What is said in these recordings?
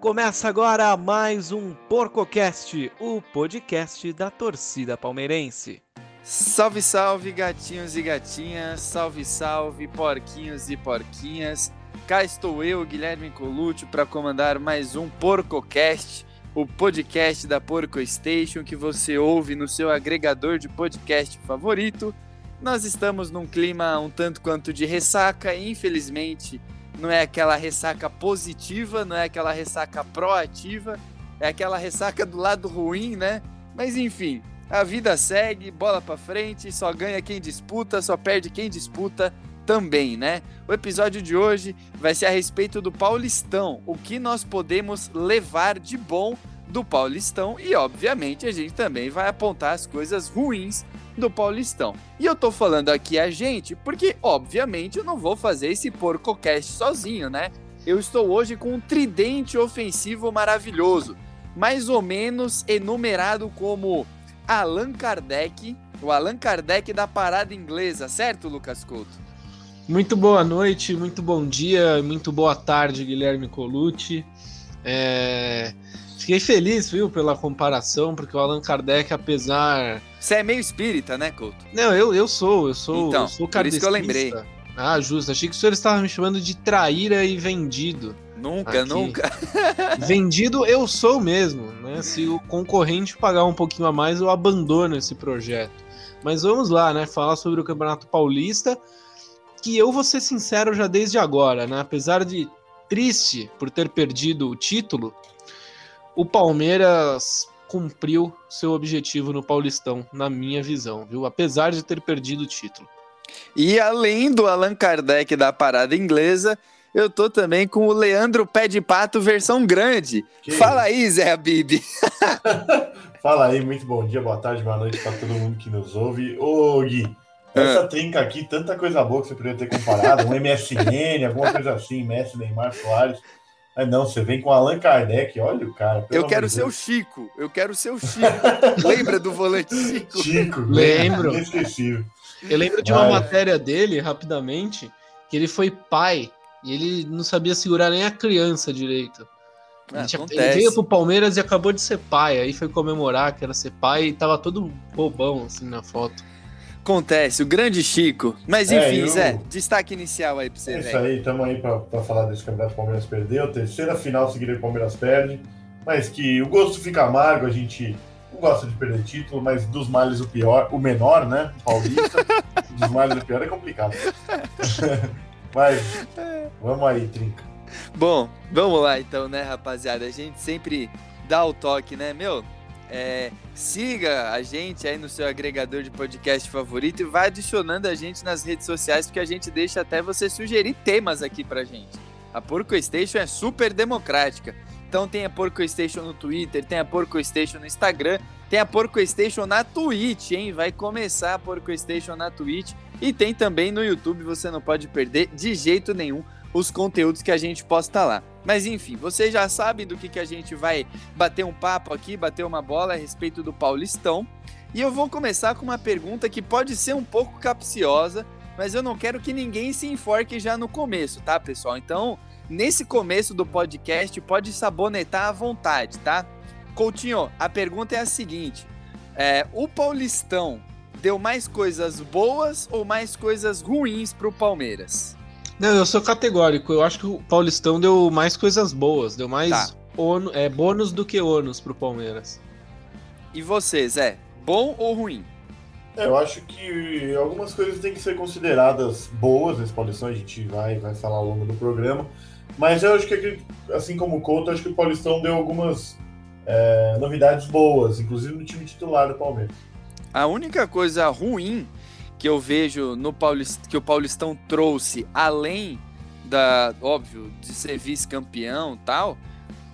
Começa agora mais um PorcoCast, o podcast da torcida palmeirense. Salve, salve, gatinhos e gatinhas, salve, salve, porquinhos e porquinhas. Cá estou eu, Guilherme Colucci, para comandar mais um PorcoCast, o podcast da Porco Station que você ouve no seu agregador de podcast favorito. Nós estamos num clima um tanto quanto de ressaca, infelizmente não é aquela ressaca positiva, não é aquela ressaca proativa, é aquela ressaca do lado ruim, né? Mas enfim, a vida segue, bola para frente, só ganha quem disputa, só perde quem disputa também, né? O episódio de hoje vai ser a respeito do Paulistão, o que nós podemos levar de bom do Paulistão e, obviamente, a gente também vai apontar as coisas ruins do Paulistão. E eu tô falando aqui a gente porque, obviamente, eu não vou fazer esse porcocast sozinho, né? Eu estou hoje com um tridente ofensivo maravilhoso, mais ou menos enumerado como Allan Kardec, o Allan Kardec da parada inglesa, certo, Lucas Couto? Muito boa noite, muito bom dia, muito boa tarde, Guilherme Colucci. É... Fiquei feliz, viu, pela comparação, porque o Allan Kardec, apesar. Você é meio espírita, né, Couto? Não, eu, eu sou, eu sou, então, eu sou por isso que eu lembrei. Ah, justo. Achei que o senhor estava me chamando de traíra e vendido. Nunca, aqui. nunca. vendido eu sou mesmo, né? Se o concorrente pagar um pouquinho a mais, eu abandono esse projeto. Mas vamos lá, né? Falar sobre o Campeonato Paulista, que eu vou ser sincero já desde agora, né? Apesar de triste por ter perdido o título, o Palmeiras cumpriu seu objetivo no Paulistão, na minha visão, viu? Apesar de ter perdido o título. E além do Allan Kardec da parada inglesa, eu tô também com o Leandro Pé de Pato versão grande. Que Fala aí, Zé Abib. Fala aí, muito bom dia, boa tarde, boa noite para todo mundo que nos ouve. Ô, Gui, essa ah. trinca aqui, tanta coisa boa que você poderia ter comparado, um MSN, alguma coisa assim, Messi, Neymar, Soares. Ah, não, você vem com Allan Kardec, olha o cara. Eu quero ser o Chico, eu quero ser o Chico. Lembra do volante Chico? Chico, lembro. Inesquecível. Eu lembro de uma matéria dele, rapidamente, que ele foi pai e ele não sabia segurar nem a criança direito. Ah, ele, ele veio pro Palmeiras e acabou de ser pai, aí foi comemorar que era ser pai e tava todo bobão assim na foto. Acontece, o grande Chico. Mas é, enfim, é, eu... Zé, destaque inicial aí pra você. É isso aí, estamos aí pra, pra, falar desse campeonato que o Palmeiras perdeu. Terceira final seguida o Palmeiras perde. Mas que o gosto fica amargo, a gente não gosta de perder título, mas dos males o pior, o menor, né? Paulista. dos males o pior é complicado. mas vamos aí, trinca. Bom, vamos lá então, né, rapaziada? A gente sempre dá o toque, né? Meu, é, siga a gente aí no seu agregador de podcast favorito e vai adicionando a gente nas redes sociais, porque a gente deixa até você sugerir temas aqui pra gente. A Porco Station é super democrática. Então tem a Porco Station no Twitter, tem a Porco Station no Instagram, tem a Porco Station na Twitch, hein? Vai começar a Porco Station na Twitch e tem também no YouTube, você não pode perder de jeito nenhum os conteúdos que a gente posta lá. Mas enfim, vocês já sabem do que, que a gente vai bater um papo aqui, bater uma bola a respeito do Paulistão. E eu vou começar com uma pergunta que pode ser um pouco capciosa, mas eu não quero que ninguém se enforque já no começo, tá, pessoal? Então, nesse começo do podcast, pode sabonetar à vontade, tá? Coutinho, a pergunta é a seguinte: é, o Paulistão deu mais coisas boas ou mais coisas ruins para o Palmeiras? Não, eu sou categórico. Eu acho que o Paulistão deu mais coisas boas, deu mais tá. ono, é, bônus do que ônus pro Palmeiras. E vocês, é bom ou ruim? É, eu acho que algumas coisas têm que ser consideradas boas nesse Paulistão, a gente vai, vai falar ao longo do programa. Mas eu acho que, assim como o Couto, acho que o Paulistão deu algumas é, novidades boas, inclusive no time titular do Palmeiras. A única coisa ruim que eu vejo no Paulist, que o Paulistão trouxe, além da, óbvio, de ser vice-campeão tal,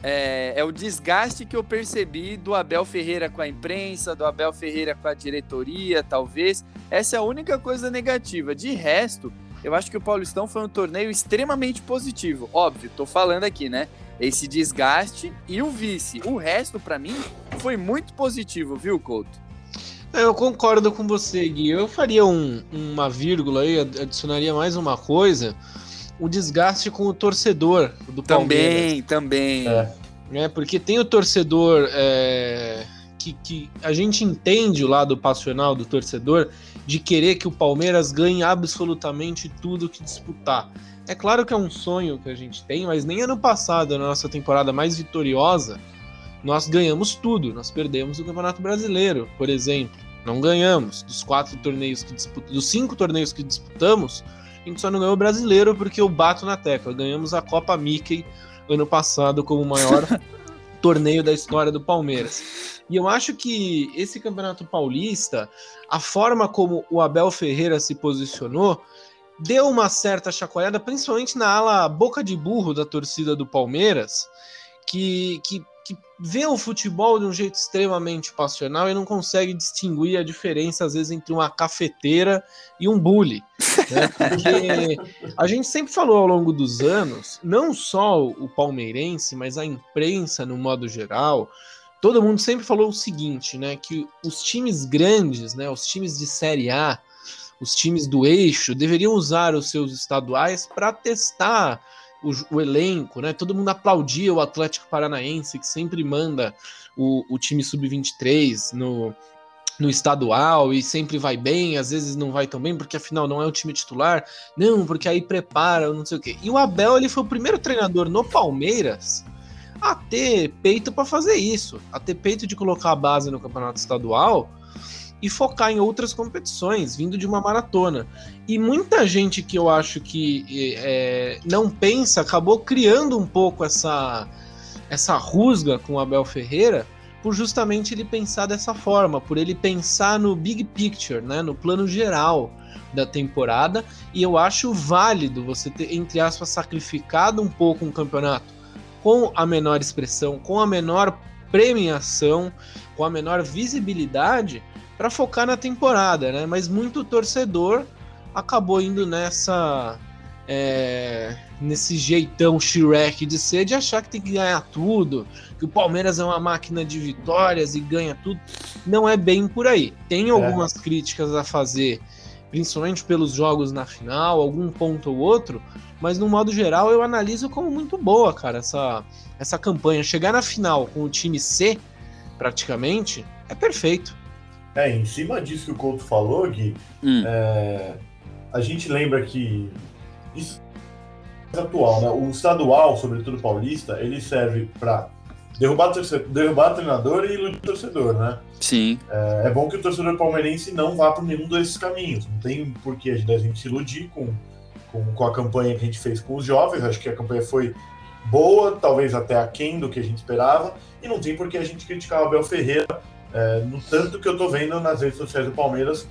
é, é, o desgaste que eu percebi do Abel Ferreira com a imprensa, do Abel Ferreira com a diretoria, talvez. Essa é a única coisa negativa. De resto, eu acho que o Paulistão foi um torneio extremamente positivo. Óbvio, tô falando aqui, né? Esse desgaste e o vice. O resto, para mim, foi muito positivo, viu, Couto? Eu concordo com você, Gui. Eu faria um, uma vírgula aí, adicionaria mais uma coisa. O desgaste com o torcedor do também, Palmeiras. Também, também. É. né? Porque tem o torcedor é, que, que a gente entende o lado passional do torcedor de querer que o Palmeiras ganhe absolutamente tudo que disputar. É claro que é um sonho que a gente tem, mas nem ano passado, na nossa temporada mais vitoriosa, nós ganhamos tudo. Nós perdemos o Campeonato Brasileiro, por exemplo. Não ganhamos. Dos quatro torneios que disputamos, dos cinco torneios que disputamos, a gente só não ganhou o brasileiro porque eu bato na tecla. Ganhamos a Copa Mickey ano passado como o maior torneio da história do Palmeiras. E eu acho que esse Campeonato Paulista, a forma como o Abel Ferreira se posicionou, deu uma certa chacoalhada, principalmente na ala boca de burro da torcida do Palmeiras, que, que que vê o futebol de um jeito extremamente passional e não consegue distinguir a diferença, às vezes, entre uma cafeteira e um bully. Né? Porque a gente sempre falou ao longo dos anos, não só o palmeirense, mas a imprensa no modo geral, todo mundo sempre falou o seguinte, né? Que os times grandes, né? Os times de Série A, os times do eixo, deveriam usar os seus estaduais para testar o, o, elenco, né? Todo mundo aplaudia o Atlético Paranaense, que sempre manda o, o time sub-23 no, no estadual e sempre vai bem, às vezes não vai tão bem, porque afinal não é o time titular. Não, porque aí prepara, não sei o quê. E o Abel, ele foi o primeiro treinador no Palmeiras a ter peito para fazer isso, a ter peito de colocar a base no campeonato estadual e focar em outras competições, vindo de uma maratona. E muita gente que eu acho que é, não pensa acabou criando um pouco essa, essa rusga com o Abel Ferreira por justamente ele pensar dessa forma, por ele pensar no big picture, né, no plano geral da temporada, e eu acho válido você ter, entre aspas, sacrificado um pouco um campeonato com a menor expressão, com a menor premiação, com a menor visibilidade, para focar na temporada, né? Mas muito torcedor acabou indo nessa é, nesse jeitão Shrek de ser, de achar que tem que ganhar tudo, que o Palmeiras é uma máquina de vitórias e ganha tudo. Não é bem por aí. Tem é. algumas é. críticas a fazer, principalmente pelos jogos na final, algum ponto ou outro, mas no modo geral eu analiso como muito boa, cara, essa, essa campanha. Chegar na final com o time C, praticamente, é perfeito. É, em cima disso que o Couto falou, Gui, hum. é, a gente lembra que isso é atual, né? O estadual, sobretudo paulista, ele serve para derrubar, torcedor, derrubar treinador e iludir o torcedor, né? Sim. É, é, bom que o torcedor palmeirense não vá por nenhum desses caminhos. Não tem por que a gente se iludir com, com, com a campanha que a gente fez com os jovens. Acho que a campanha foi boa, talvez até aquém do que a gente esperava. E não tem por que a gente criticar o Abel Ferreira é, no tanto que eu tô vendo nas redes sociais do Palmeiras,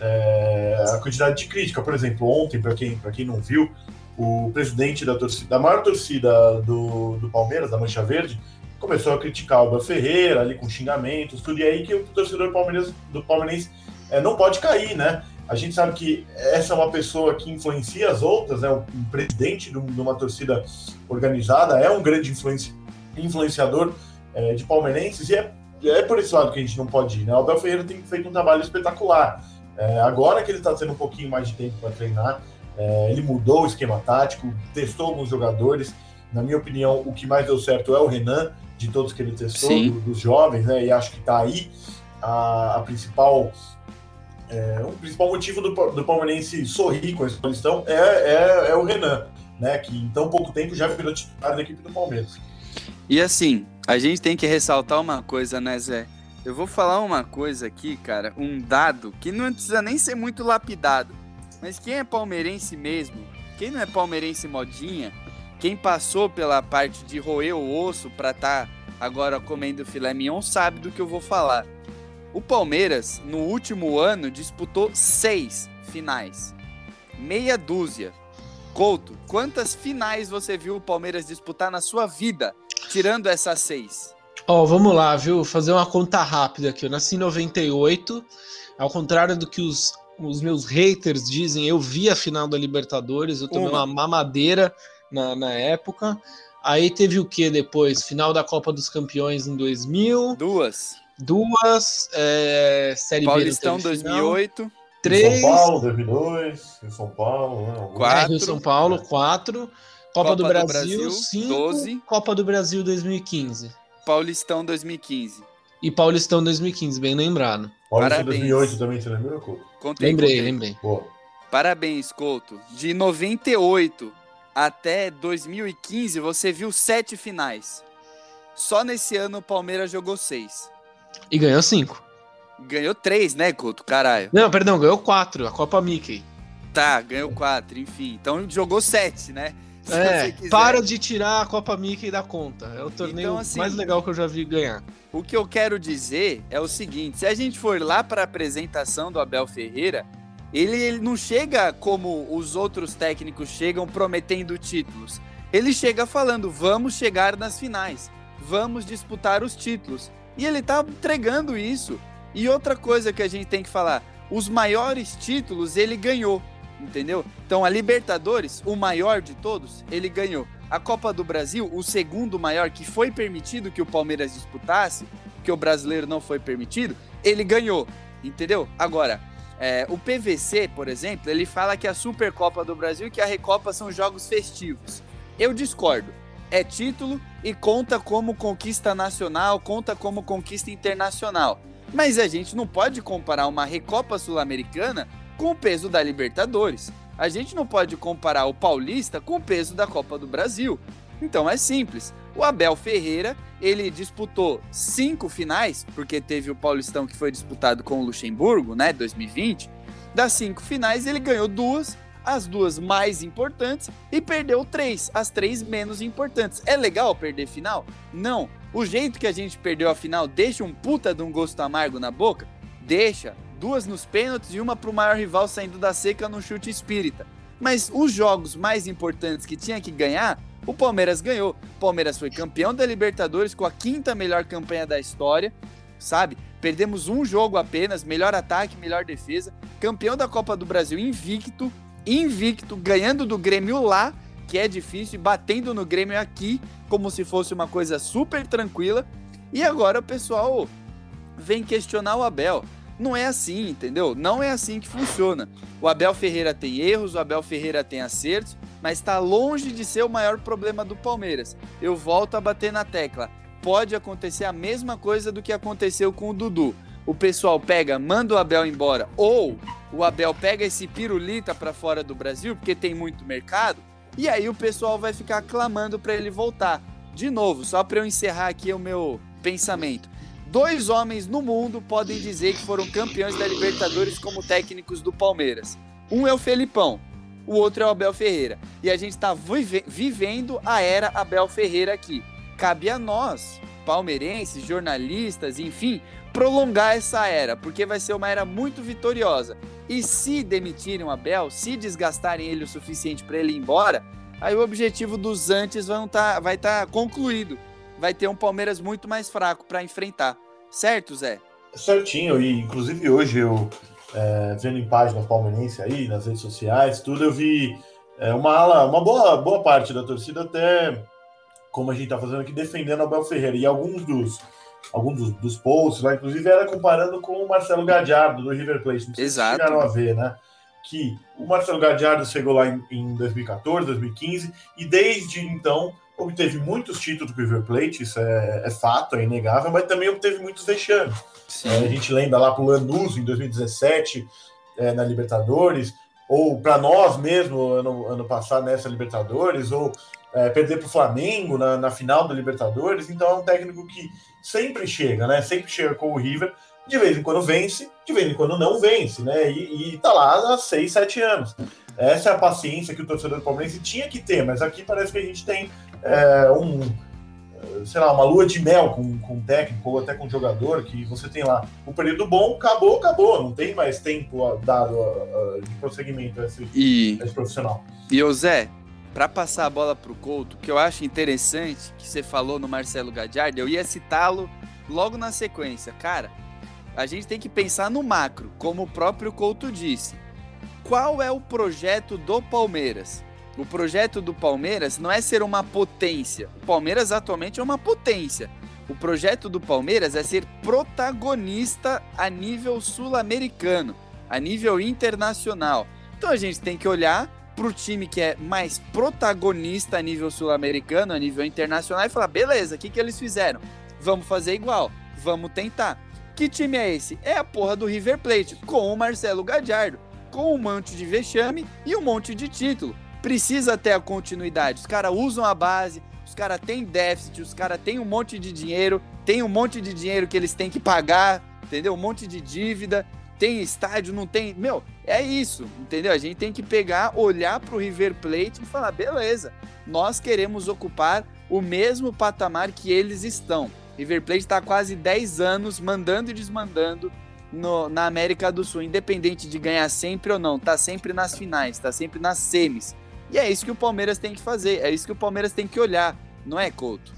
é, a quantidade de crítica. Por exemplo, ontem, para quem, quem não viu, o presidente da, torcida, da maior torcida do, do Palmeiras, da Mancha Verde, começou a criticar o Abel Ferreira ali com xingamentos, tudo, e aí que o torcedor Palmeiras, do Palmeirense é, não pode cair, né? A gente sabe que essa é uma pessoa que influencia as outras, né? Um presidente de uma torcida organizada, é um grande influenci, influenciador é, de palmeirenses, e é é por esse lado que a gente não pode ir, né? O Abel Ferreira tem feito um trabalho espetacular. É, agora que ele está tendo um pouquinho mais de tempo para treinar, é, ele mudou o esquema tático, testou alguns jogadores. Na minha opinião, o que mais deu certo é o Renan, de todos que ele testou, do, dos jovens, né? E acho que está aí a, a principal. É, o principal motivo do, do Palmeirense sorrir com esse Paulistão é, é, é o Renan, né? Que em tão pouco tempo já virou titular da equipe do Palmeiras. E assim, a gente tem que ressaltar uma coisa, né, Zé? Eu vou falar uma coisa aqui, cara, um dado que não precisa nem ser muito lapidado. Mas quem é palmeirense mesmo, quem não é palmeirense modinha, quem passou pela parte de roer o osso para estar tá agora comendo filé mignon sabe do que eu vou falar. O Palmeiras, no último ano, disputou seis finais. Meia dúzia. Couto, quantas finais você viu o Palmeiras disputar na sua vida? Tirando essas seis? Ó, oh, vamos lá, viu? Fazer uma conta rápida aqui. Eu nasci em 98. Ao contrário do que os, os meus haters dizem, eu vi a final da Libertadores. Eu tomei uma, uma mamadeira na, na época. Aí teve o que depois? Final da Copa dos Campeões em 2000. Duas. Duas. É, série Paulistão B 2008. Três. São Paulo, 2002. Rio São Paulo. Né? Quatro. É, Rio São Paulo, quatro. Copa, Copa do, Brasil, do Brasil 5, 12. Copa do Brasil 2015. Paulistão 2015. E Paulistão 2015, bem lembrado. Paulistão 2008 também, você lembrou, Couto? Contei, lembrei, contei. lembrei. Boa. Parabéns, Couto. De 98 até 2015, você viu sete finais. Só nesse ano o Palmeiras jogou seis. E ganhou cinco. Ganhou três, né, Couto? Caralho. Não, perdão, ganhou quatro. A Copa Mickey. Tá, ganhou quatro, enfim. Então jogou sete, né? É, para de tirar a Copa Mickey da conta. É o torneio então, assim, mais legal que eu já vi ganhar. O que eu quero dizer é o seguinte: se a gente for lá para a apresentação do Abel Ferreira, ele, ele não chega como os outros técnicos chegam prometendo títulos. Ele chega falando: vamos chegar nas finais, vamos disputar os títulos. E ele tá entregando isso. E outra coisa que a gente tem que falar: os maiores títulos ele ganhou, entendeu? Então a Libertadores, o maior de todos, ele ganhou. A Copa do Brasil, o segundo maior que foi permitido que o Palmeiras disputasse, que o brasileiro não foi permitido, ele ganhou, entendeu? Agora, é, o PVC, por exemplo, ele fala que a Supercopa do Brasil e que a Recopa são jogos festivos. Eu discordo. É título e conta como conquista nacional, conta como conquista internacional. Mas a gente não pode comparar uma Recopa Sul-Americana com o peso da Libertadores. A gente não pode comparar o Paulista com o peso da Copa do Brasil. Então é simples. O Abel Ferreira, ele disputou cinco finais, porque teve o Paulistão que foi disputado com o Luxemburgo, né, 2020. Das cinco finais, ele ganhou duas, as duas mais importantes, e perdeu três, as três menos importantes. É legal perder final? Não. O jeito que a gente perdeu a final deixa um puta de um gosto amargo na boca? Deixa. Duas nos pênaltis e uma pro maior rival saindo da seca no chute espírita. Mas os jogos mais importantes que tinha que ganhar, o Palmeiras ganhou. O Palmeiras foi campeão da Libertadores com a quinta melhor campanha da história, sabe? Perdemos um jogo apenas, melhor ataque, melhor defesa. Campeão da Copa do Brasil invicto, invicto, ganhando do Grêmio lá que é difícil, batendo no Grêmio aqui, como se fosse uma coisa super tranquila. E agora o pessoal vem questionar o Abel. Não é assim, entendeu? Não é assim que funciona. O Abel Ferreira tem erros, o Abel Ferreira tem acertos, mas está longe de ser o maior problema do Palmeiras. Eu volto a bater na tecla. Pode acontecer a mesma coisa do que aconteceu com o Dudu. O pessoal pega, manda o Abel embora, ou o Abel pega esse pirulita para fora do Brasil, porque tem muito mercado, e aí o pessoal vai ficar clamando para ele voltar. De novo, só para eu encerrar aqui o meu pensamento. Dois homens no mundo podem dizer que foram campeões da Libertadores como técnicos do Palmeiras. Um é o Felipão, o outro é o Abel Ferreira. E a gente está vive vivendo a era Abel Ferreira aqui. Cabe a nós, palmeirenses, jornalistas, enfim, prolongar essa era, porque vai ser uma era muito vitoriosa. E se demitirem o Abel, se desgastarem ele o suficiente para ele ir embora, aí o objetivo dos antes tá, vai estar tá concluído. Vai ter um Palmeiras muito mais fraco para enfrentar. Certo, Zé? Certinho, e inclusive hoje eu, é, vendo em página palmeirense aí, nas redes sociais, tudo, eu vi é, uma ala, uma boa, boa parte da torcida até, como a gente tá fazendo aqui, defendendo Abel Ferreira. E alguns dos alguns dos, dos, posts lá, inclusive, era comparando com o Marcelo Gadiardo do River Plate. Não sei Exato. Se chegaram a ver, né? Que o Marcelo Gadiardo chegou lá em, em 2014, 2015, e desde então obteve muitos títulos do River Plate, isso é, é, fato, é inegável, mas também obteve muitos vexames. É, a gente lembra lá pro Lanús em 2017, é, na Libertadores, ou para nós mesmo, ano, ano passado, nessa Libertadores, ou é, perder para o Flamengo na, na, final da Libertadores. Então é um técnico que sempre chega, né? Sempre chega com o River, de vez em quando vence, de vez em quando não vence, né? E, e tá lá há seis, sete anos. Essa é a paciência que o torcedor do Palmeiras tinha que ter, mas aqui parece que a gente tem é, um, sei lá, uma lua de mel com, com um técnico ou até com um jogador, que você tem lá o período bom, acabou, acabou, não tem mais tempo dado de prosseguimento a esse, e, a esse profissional. E o Zé, para passar a bola para o Couto, que eu acho interessante que você falou no Marcelo Gadiardo, eu ia citá-lo logo na sequência. Cara, a gente tem que pensar no macro, como o próprio Couto disse. Qual é o projeto do Palmeiras? O projeto do Palmeiras não é ser uma potência. O Palmeiras atualmente é uma potência. O projeto do Palmeiras é ser protagonista a nível sul-americano, a nível internacional. Então a gente tem que olhar pro time que é mais protagonista a nível sul-americano, a nível internacional, e falar: beleza, o que, que eles fizeram? Vamos fazer igual, vamos tentar. Que time é esse? É a porra do River Plate, com o Marcelo Gadiardo, com um monte de vexame e um monte de título. Precisa ter a continuidade. Os caras usam a base, os caras têm déficit, os caras têm um monte de dinheiro, tem um monte de dinheiro que eles têm que pagar, entendeu? Um monte de dívida tem estádio, não tem. Meu, é isso, entendeu? A gente tem que pegar, olhar para o River Plate e falar: beleza, nós queremos ocupar o mesmo patamar que eles estão. River Plate está quase 10 anos mandando e desmandando no, na América do Sul, independente de ganhar sempre ou não, tá sempre nas finais, tá sempre nas semis. E é isso que o Palmeiras tem que fazer, é isso que o Palmeiras tem que olhar, não é, Couto?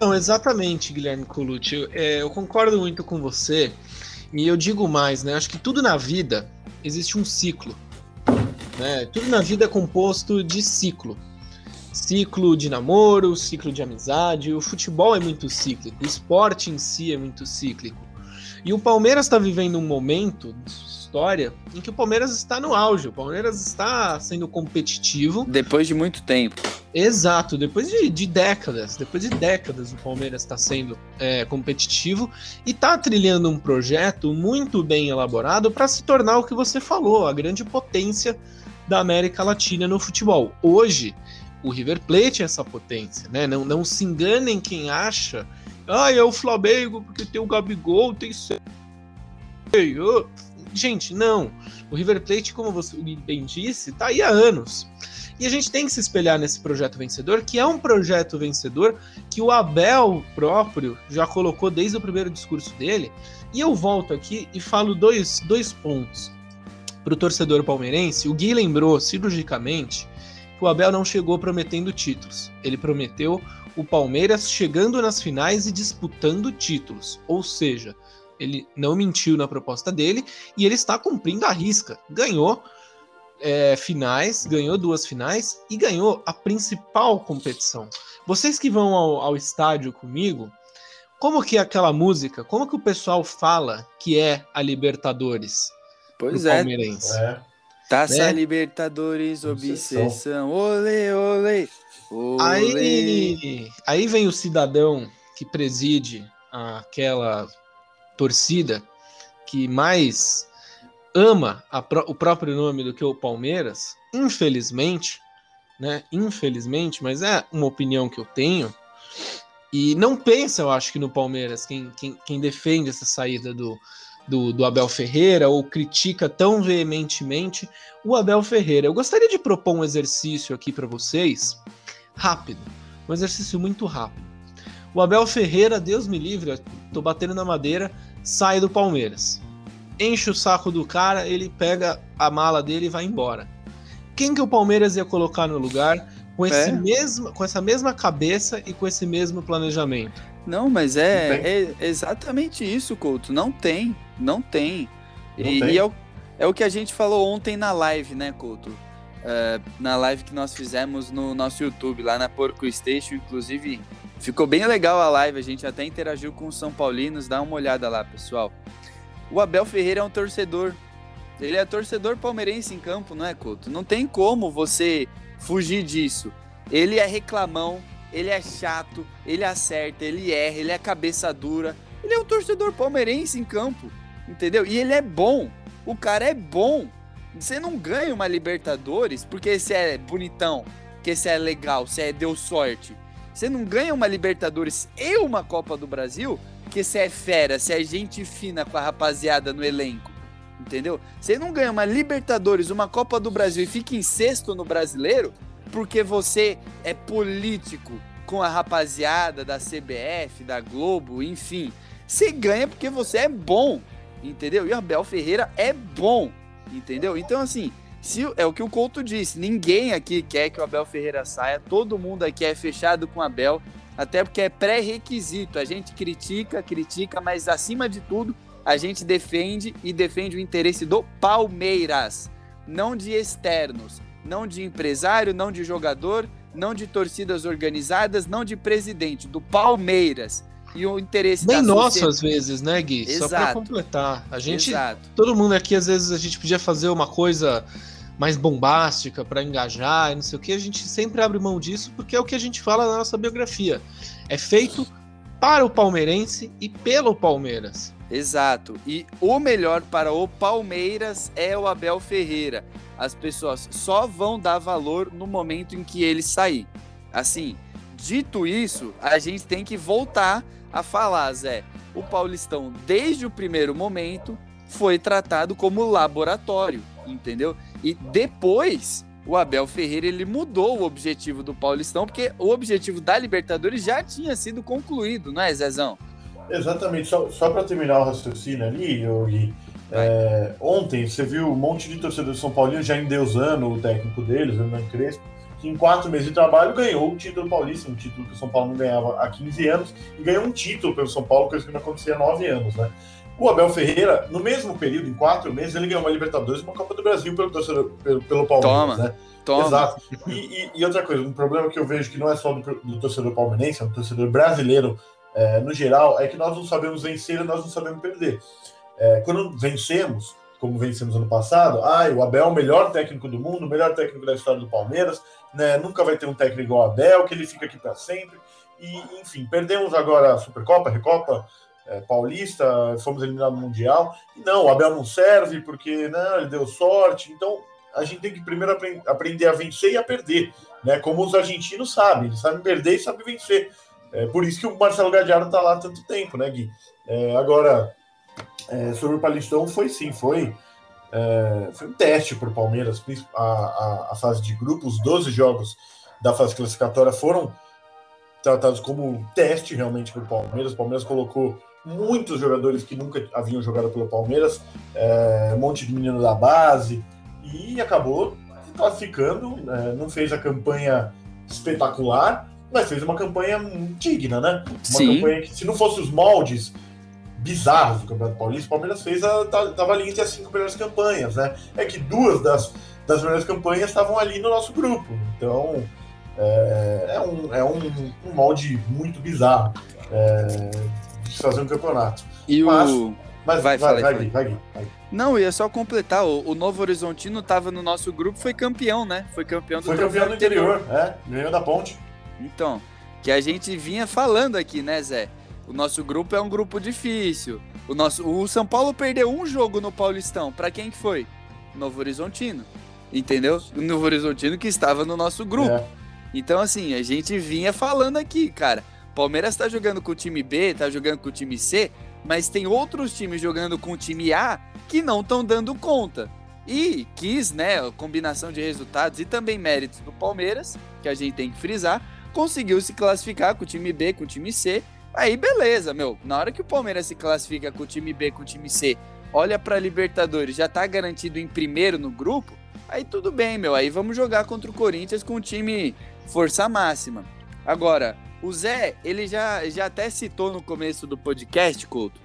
Não, exatamente, Guilherme Colucci. Eu, é, eu concordo muito com você. E eu digo mais, né? Acho que tudo na vida existe um ciclo. Né? Tudo na vida é composto de ciclo. Ciclo de namoro, ciclo de amizade. O futebol é muito cíclico, o esporte em si é muito cíclico. E o Palmeiras está vivendo um momento história em que o Palmeiras está no auge, o Palmeiras está sendo competitivo. Depois de muito tempo. Exato, depois de, de décadas, depois de décadas o Palmeiras está sendo é, competitivo e está trilhando um projeto muito bem elaborado para se tornar o que você falou, a grande potência da América Latina no futebol. Hoje, o River Plate é essa potência, né? Não, não se enganem quem acha, ah, é o Flamengo porque tem o Gabigol, tem Gente, não. O River Plate, como você bem disse, está aí há anos. E a gente tem que se espelhar nesse projeto vencedor, que é um projeto vencedor que o Abel próprio já colocou desde o primeiro discurso dele. E eu volto aqui e falo dois, dois pontos. Para o torcedor palmeirense, o Gui lembrou cirurgicamente que o Abel não chegou prometendo títulos. Ele prometeu o Palmeiras chegando nas finais e disputando títulos. Ou seja, ele não mentiu na proposta dele e ele está cumprindo a risca. Ganhou é, finais, ganhou duas finais e ganhou a principal competição. Vocês que vão ao, ao estádio comigo, como que é aquela música, como que o pessoal fala que é a Libertadores? Pois é. Palmeirense? é. Taça né? Libertadores, obsessão, ole, ole, ole. Aí, aí vem o cidadão que preside aquela torcida que mais ama o próprio nome do que o Palmeiras, infelizmente, né? Infelizmente, mas é uma opinião que eu tenho. E não pensa, eu acho que no Palmeiras, quem, quem, quem defende essa saída do, do, do, Abel Ferreira ou critica tão veementemente o Abel Ferreira. Eu gostaria de propor um exercício aqui para vocês, rápido, um exercício muito rápido. O Abel Ferreira, Deus me livre, tô batendo na madeira, sai do Palmeiras. Enche o saco do cara, ele pega a mala dele e vai embora. Quem que o Palmeiras ia colocar no lugar com, esse é. mesmo, com essa mesma cabeça e com esse mesmo planejamento? Não, mas é, é exatamente isso, Couto. Não tem, não tem. Não e, tem. e é, o, é, o, que a gente falou ontem na live, né, Couto? Uh, na live que nós fizemos no nosso YouTube, lá na Porco Station, inclusive Ficou bem legal a live, a gente até interagiu com os São Paulinos, dá uma olhada lá, pessoal. O Abel Ferreira é um torcedor. Ele é torcedor palmeirense em campo, não é, Couto? Não tem como você fugir disso. Ele é reclamão, ele é chato, ele acerta, ele erra, ele é cabeça dura. Ele é um torcedor palmeirense em campo, entendeu? E ele é bom. O cara é bom. Você não ganha uma Libertadores porque você é bonitão, porque você é legal, você é, deu sorte. Você não ganha uma Libertadores e uma Copa do Brasil porque você é fera, você é gente fina com a rapaziada no elenco. Entendeu? Você não ganha uma Libertadores, uma Copa do Brasil e fica em sexto no brasileiro porque você é político com a rapaziada da CBF, da Globo, enfim. Você ganha porque você é bom, entendeu? E o Abel Ferreira é bom, entendeu? Então, assim, se, é o que o Couto disse, ninguém aqui quer que o Abel Ferreira saia, todo mundo aqui é fechado com o Abel, até porque é pré-requisito. A gente critica, critica, mas acima de tudo, a gente defende e defende o interesse do Palmeiras, não de externos, não de empresário, não de jogador, não de torcidas organizadas, não de presidente, do Palmeiras. E o interesse Nem nosso, sociedade... às vezes, né, Gui? Exato. Só para completar. A gente. Exato. Todo mundo aqui, às vezes, a gente podia fazer uma coisa mais bombástica para engajar e não sei o que, a gente sempre abre mão disso porque é o que a gente fala na nossa biografia. É feito para o palmeirense e pelo Palmeiras. Exato. E o melhor para o Palmeiras é o Abel Ferreira. As pessoas só vão dar valor no momento em que ele sair. Assim, dito isso, a gente tem que voltar a falar, Zé. O Paulistão, desde o primeiro momento, foi tratado como laboratório, entendeu? E depois, o Abel Ferreira ele mudou o objetivo do Paulistão, porque o objetivo da Libertadores já tinha sido concluído, não é, Zezão? Exatamente, só, só para terminar o raciocínio ali, Yogi, é, ontem você viu um monte de torcedores de São Paulo já endeusando o técnico deles, o Hernani Crespo, que em quatro meses de trabalho ganhou o título paulista, um título que o São Paulo não ganhava há 15 anos, e ganhou um título pelo São Paulo, coisa que não acontecia há nove anos, né? O Abel Ferreira, no mesmo período, em quatro meses, ele ganhou uma Libertadores e uma Copa do Brasil pelo, torcedor, pelo, pelo Palmeiras, Toma. né? Toma. Exato. E, e- e outra coisa, um problema que eu vejo que não é só do, do torcedor palmeirense, é do torcedor brasileiro é, no geral, é que nós não sabemos vencer e nós não sabemos perder. É, quando vencemos, como vencemos ano passado, ah, o Abel é o melhor técnico do mundo, o melhor técnico da história do Palmeiras, né, nunca vai ter um técnico igual o Abel, que ele fica aqui para sempre. E, enfim, perdemos agora a Supercopa, Recopa, é, Paulista, fomos eliminados no Mundial. E não, o Abel não serve porque não, ele deu sorte. Então, a gente tem que primeiro apren- aprender a vencer e a perder, né? Como os argentinos sabem, eles sabem perder e sabem vencer. É por isso que o Marcelo Gadiardo está lá há tanto tempo, né, Gui? É, agora, é, sobre o Palestão, foi sim, foi, é, foi um teste para o Palmeiras, a, a, a fase de grupos, os 12 jogos da fase classificatória foram tratados como um teste realmente para o Palmeiras. O Palmeiras colocou muitos jogadores que nunca haviam jogado pelo Palmeiras, é, um monte de menino da base, e acabou classificando, né, não fez a campanha espetacular, mas fez uma campanha digna, né? Uma Sim. campanha que, se não fosse os moldes bizarros do Campeonato Paulista, o Palmeiras fez a, tá- tava ali entre as cinco melhores campanhas, né? É que duas das, das melhores campanhas estavam ali no nosso grupo. Então, é, é um, é um, um molde muito bizarro é, de fazer um campeonato. E Mas- o. Mas Vai, vai, vai, vai, Gui, vai. Não, ia só completar. O, o Novo Horizontino tava no nosso grupo, foi campeão, né? Foi campeão do Foi campeão do interior, é, ganhou da ponte. Então, que a gente vinha falando aqui, né, Zé? O nosso grupo é um grupo difícil. O nosso, o São Paulo perdeu um jogo no Paulistão. Pra quem que foi? Novo Horizontino. Entendeu? O Novo Horizontino que estava no nosso grupo. É. Então, assim, a gente vinha falando aqui, cara. Palmeiras tá jogando com o time B, tá jogando com o time C, mas tem outros times jogando com o time A que não estão dando conta. E quis, né, a combinação de resultados e também méritos do Palmeiras, que a gente tem que frisar, conseguiu se classificar com o time B, com o time C. Aí beleza, meu. Na hora que o Palmeiras se classifica com o time B, com o time C, olha pra Libertadores, já tá garantido em primeiro no grupo, aí tudo bem, meu. Aí vamos jogar contra o Corinthians com o time força máxima. Agora, o Zé, ele já, já até citou no começo do podcast, Couto,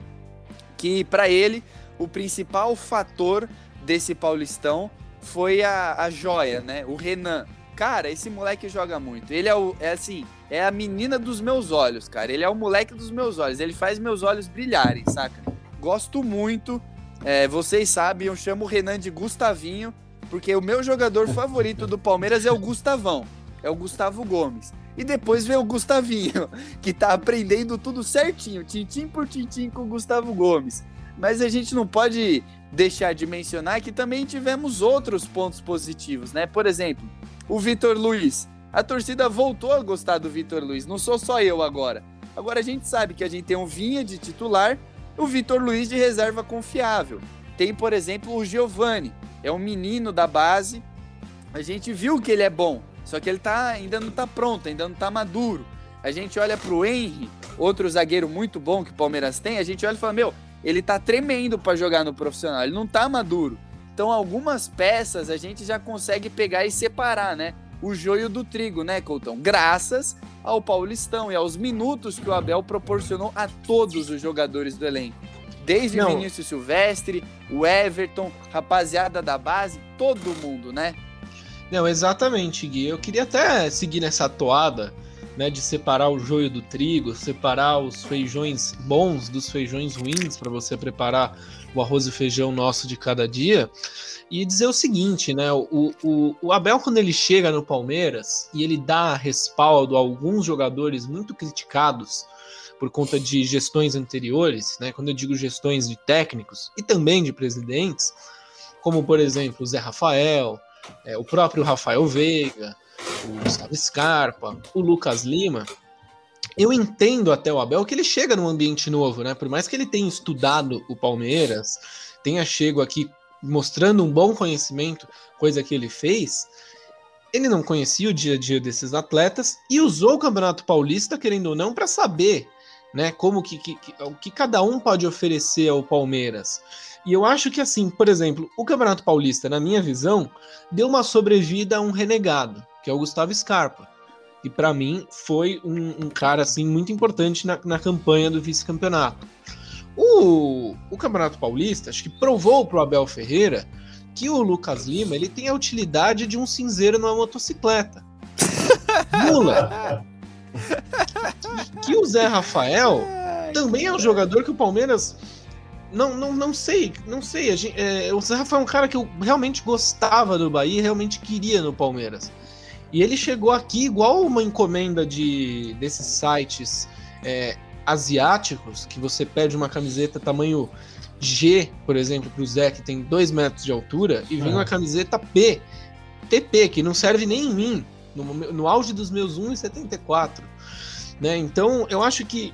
que pra ele o principal fator desse Paulistão foi a, a joia, né? O Renan. Cara, esse moleque joga muito. Ele é o é assim, é a menina dos meus olhos, cara. Ele é o moleque dos meus olhos. Ele faz meus olhos brilharem, saca? Gosto muito. É, vocês sabem, eu chamo o Renan de Gustavinho, porque o meu jogador favorito do Palmeiras é o Gustavão. É o Gustavo Gomes. E depois vem o Gustavinho, que tá aprendendo tudo certinho, tintim por tintim com o Gustavo Gomes. Mas a gente não pode deixar de mencionar que também tivemos outros pontos positivos, né? Por exemplo, o Vitor Luiz. A torcida voltou a gostar do Vitor Luiz, não sou só eu agora. Agora a gente sabe que a gente tem um Vinha de titular, o Vitor Luiz de reserva confiável. Tem, por exemplo, o Giovani, é um menino da base. A gente viu que ele é bom, só que ele tá, ainda não tá pronto, ainda não tá maduro. A gente olha pro Henry, outro zagueiro muito bom que o Palmeiras tem, a gente olha e fala: "Meu, ele tá tremendo para jogar no profissional, ele não tá maduro". Então, algumas peças a gente já consegue pegar e separar, né? O joio do trigo, né, Coutão? Graças ao Paulistão e aos minutos que o Abel proporcionou a todos os jogadores do elenco. Desde Não. o Vinícius Silvestre, o Everton, rapaziada da base, todo mundo, né? Não, exatamente, Gui. Eu queria até seguir nessa toada né, de separar o joio do trigo, separar os feijões bons dos feijões ruins para você preparar o arroz e feijão nosso de cada dia. E dizer o seguinte, né? O, o, o Abel, quando ele chega no Palmeiras e ele dá respaldo a alguns jogadores muito criticados por conta de gestões anteriores, né? Quando eu digo gestões de técnicos e também de presidentes, como por exemplo o Zé Rafael, é, o próprio Rafael Veiga, o Gustavo Scarpa, o Lucas Lima, eu entendo até o Abel que ele chega num ambiente novo, né? Por mais que ele tenha estudado o Palmeiras, tenha chego aqui mostrando um bom conhecimento, coisa que ele fez, ele não conhecia o dia a dia desses atletas e usou o Campeonato Paulista, querendo ou não, para saber, né, como que, que, que, o que cada um pode oferecer ao Palmeiras. E eu acho que assim, por exemplo, o Campeonato Paulista, na minha visão, deu uma sobrevida a um renegado, que é o Gustavo Scarpa e para mim foi um, um, cara assim muito importante na, na campanha do vice-campeonato. O, o Campeonato Paulista acho que provou para o Abel Ferreira que o Lucas Lima ele tem a utilidade de um cinzeiro numa motocicleta. Mula. que o Zé Rafael também é um jogador que o Palmeiras não, não, não sei, não sei. Gente, é, o Zé Rafael é um cara que eu realmente gostava do Bahia, realmente queria no Palmeiras. E ele chegou aqui igual uma encomenda de desses sites é, asiáticos, que você pede uma camiseta tamanho G, por exemplo, para o Zé, que tem 2 metros de altura, e vem é. uma camiseta P, TP, que não serve nem em mim, no, no auge dos meus 1,74. Né? Então, eu acho que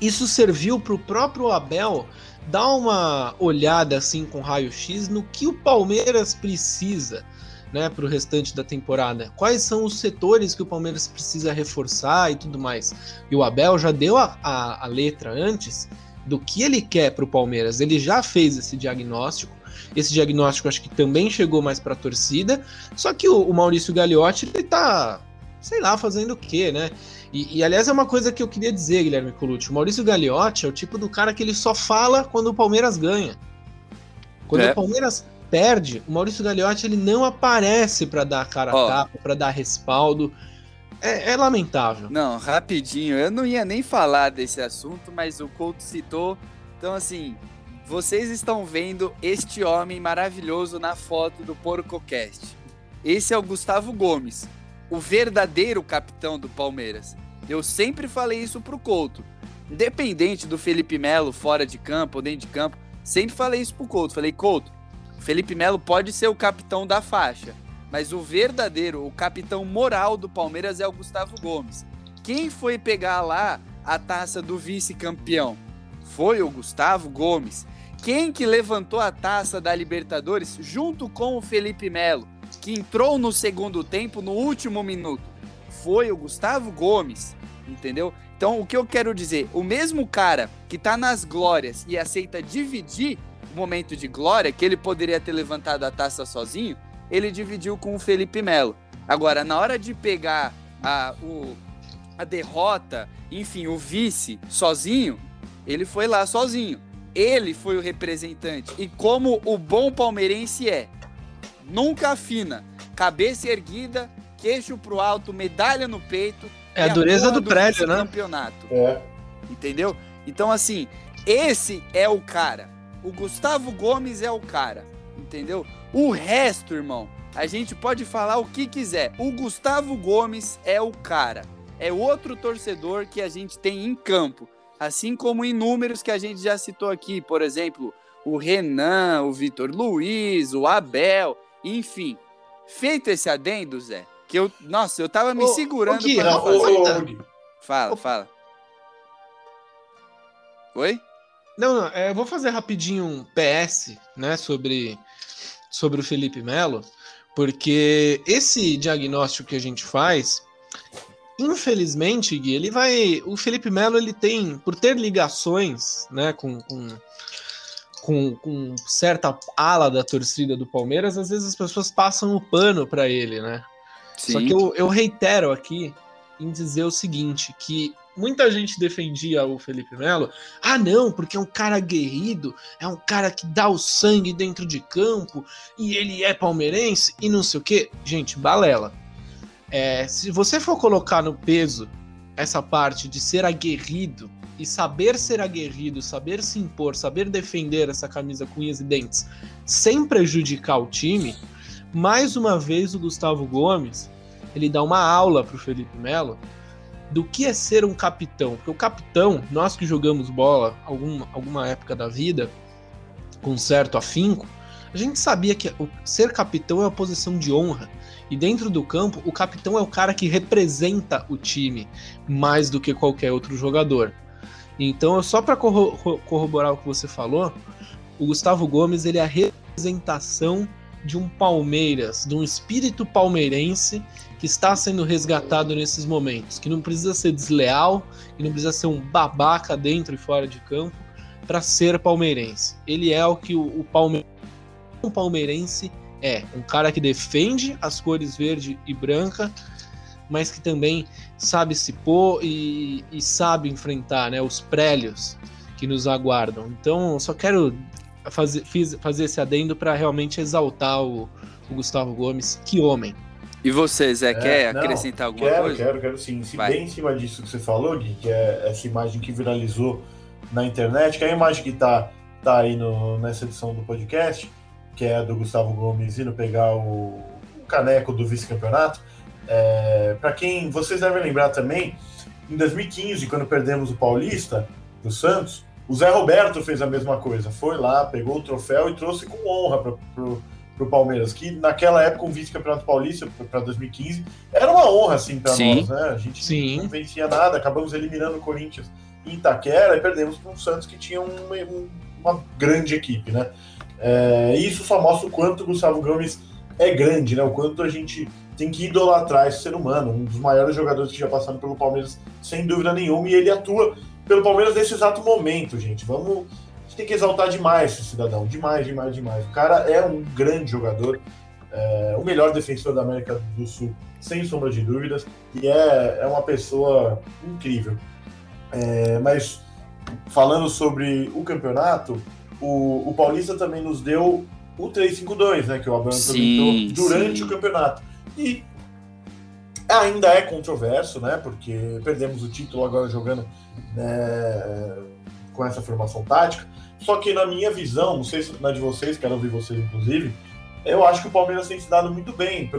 isso serviu para o próprio Abel dar uma olhada assim com raio-x no que o Palmeiras precisa né, para o restante da temporada? Quais são os setores que o Palmeiras precisa reforçar e tudo mais? E o Abel já deu a, a, a letra antes do que ele quer para o Palmeiras. Ele já fez esse diagnóstico. Esse diagnóstico acho que também chegou mais para a torcida. Só que o, o Maurício Gagliotti ele tá, sei lá, fazendo o quê, né? E, e, aliás é uma coisa que eu queria dizer, Guilherme Colucci. O Maurício Gagliotti é o tipo do cara que ele só fala quando o Palmeiras ganha. Quando é. o Palmeiras perde, o Maurício Gagliotti ele não aparece para dar cara a tapa, para dar respaldo. É, é, lamentável. Não, rapidinho. Eu não ia nem falar desse assunto, mas o Couto citou. Então, assim, vocês estão vendo este homem maravilhoso na foto do PorcoCast. Esse é o Gustavo Gomes, o verdadeiro capitão do Palmeiras. Eu sempre falei isso pro Couto. Independente do Felipe Melo fora de campo ou dentro de campo, sempre falei isso pro Couto. Falei, Couto, Felipe Melo pode ser o capitão da faixa, mas o verdadeiro, o capitão moral do Palmeiras é o Gustavo Gomes. Quem foi pegar lá a taça do vice-campeão? Foi o Gustavo Gomes. Quem que levantou a taça da Libertadores junto com o Felipe Melo, que entrou no segundo tempo no último minuto? Foi o Gustavo Gomes, entendeu? Então, o que eu quero dizer, o mesmo cara que tá nas glórias e aceita dividir momento de glória, que ele poderia ter levantado a taça sozinho, ele dividiu com o Felipe Melo. Agora, na hora de pegar a, o, a derrota, enfim, o vice sozinho, ele foi lá sozinho. Ele foi o representante. E como o bom palmeirense é, nunca afina, cabeça erguida, queixo pro alto, medalha no peito. É a dureza do, do prédio, né? Campeonato. É. Entendeu? Então, assim, esse é o cara. O Gustavo Gomes é o cara, entendeu? O resto, irmão, a gente pode falar o que quiser. O Gustavo Gomes é o cara. É outro torcedor que a gente tem em campo. Assim como inúmeros que a gente já citou aqui, por exemplo, o Renan, o Vitor Luiz, o Abel, enfim. Feito esse adendo, Zé, que eu, nossa, eu tava me ô, segurando ô, pra fazer. Fala, fala. Oi? Não, não, é, eu vou fazer rapidinho um PS, né, sobre, sobre o Felipe Melo, porque esse diagnóstico que a gente faz, infelizmente, Gui, ele vai. O Felipe Melo ele tem, por ter ligações, né, com, com, com, com certa ala da torcida do Palmeiras, às vezes as pessoas passam o pano para ele, né? Sim. Só que eu, eu reitero aqui em dizer o seguinte, que muita gente defendia o Felipe Melo. Ah, não, porque é um cara aguerrido, é um cara que dá o sangue dentro de campo e ele é palmeirense e não sei o quê. Gente, balela. É, se você for colocar no peso essa parte de ser aguerrido e saber ser aguerrido, saber se impor, saber defender essa camisa com unhas e dentes, sem prejudicar o time, mais uma vez o Gustavo Gomes ele dá uma aula para o Felipe Melo do que é ser um capitão. Porque o capitão, nós que jogamos bola algum, alguma época da vida, com certo afinco, a gente sabia que ser capitão é uma posição de honra. E dentro do campo, o capitão é o cara que representa o time mais do que qualquer outro jogador. Então, só para corroborar o que você falou, o Gustavo Gomes ele é a representação de um Palmeiras, de um espírito palmeirense que está sendo resgatado nesses momentos, que não precisa ser desleal, que não precisa ser um babaca dentro e fora de campo para ser palmeirense. Ele é o que o, o palmeirense, um palmeirense é, um cara que defende as cores verde e branca, mas que também sabe se pôr e, e sabe enfrentar né, os prélios que nos aguardam. Então, só quero fazer, fiz, fazer esse adendo para realmente exaltar o, o, Gustavo Gomes. Que homem! E você, Zé, é, quer não, acrescentar alguma quero, coisa? Quero, quero, quero sim. Se Vai. bem em cima disso que você falou, Gui, que é essa imagem que viralizou na internet, que é a imagem que tá, tá aí no, nessa edição do podcast, que é a do Gustavo Gomes indo pegar o, o caneco do vice-campeonato. É, para quem vocês devem lembrar também, em 2015, quando perdemos o Paulista do Santos, o Zé Roberto fez a mesma coisa. Foi lá, pegou o troféu e trouxe com honra para o Palmeiras, que naquela época o vice-campeonato paulista para 2015 era uma honra assim para nós, né? A gente Sim. não vencia nada, acabamos eliminando o Corinthians em Itaquera e perdemos para o Santos que tinha uma, uma grande equipe, né? É, isso só mostra o quanto o Gustavo Gomes é grande, né? O quanto a gente tem que idolatrar esse ser humano, um dos maiores jogadores que já passaram pelo Palmeiras, sem dúvida nenhuma, e ele atua pelo Palmeiras nesse exato momento, gente. Vamos. Tem que exaltar demais esse cidadão. Demais, demais, demais. O cara é um grande jogador, é, o melhor defensor da América do Sul, sem sombra de dúvidas, e é, é uma pessoa incrível. É, mas falando sobre o campeonato, o, o Paulista também nos deu o 3-5-2, né? Que o Abrão comentou durante sim. o campeonato. E ainda é controverso, né? Porque perdemos o título agora jogando né, com essa formação tática. Só que na minha visão, não sei se na de vocês, quero ouvir vocês inclusive, eu acho que o Palmeiras tem se dado muito bem,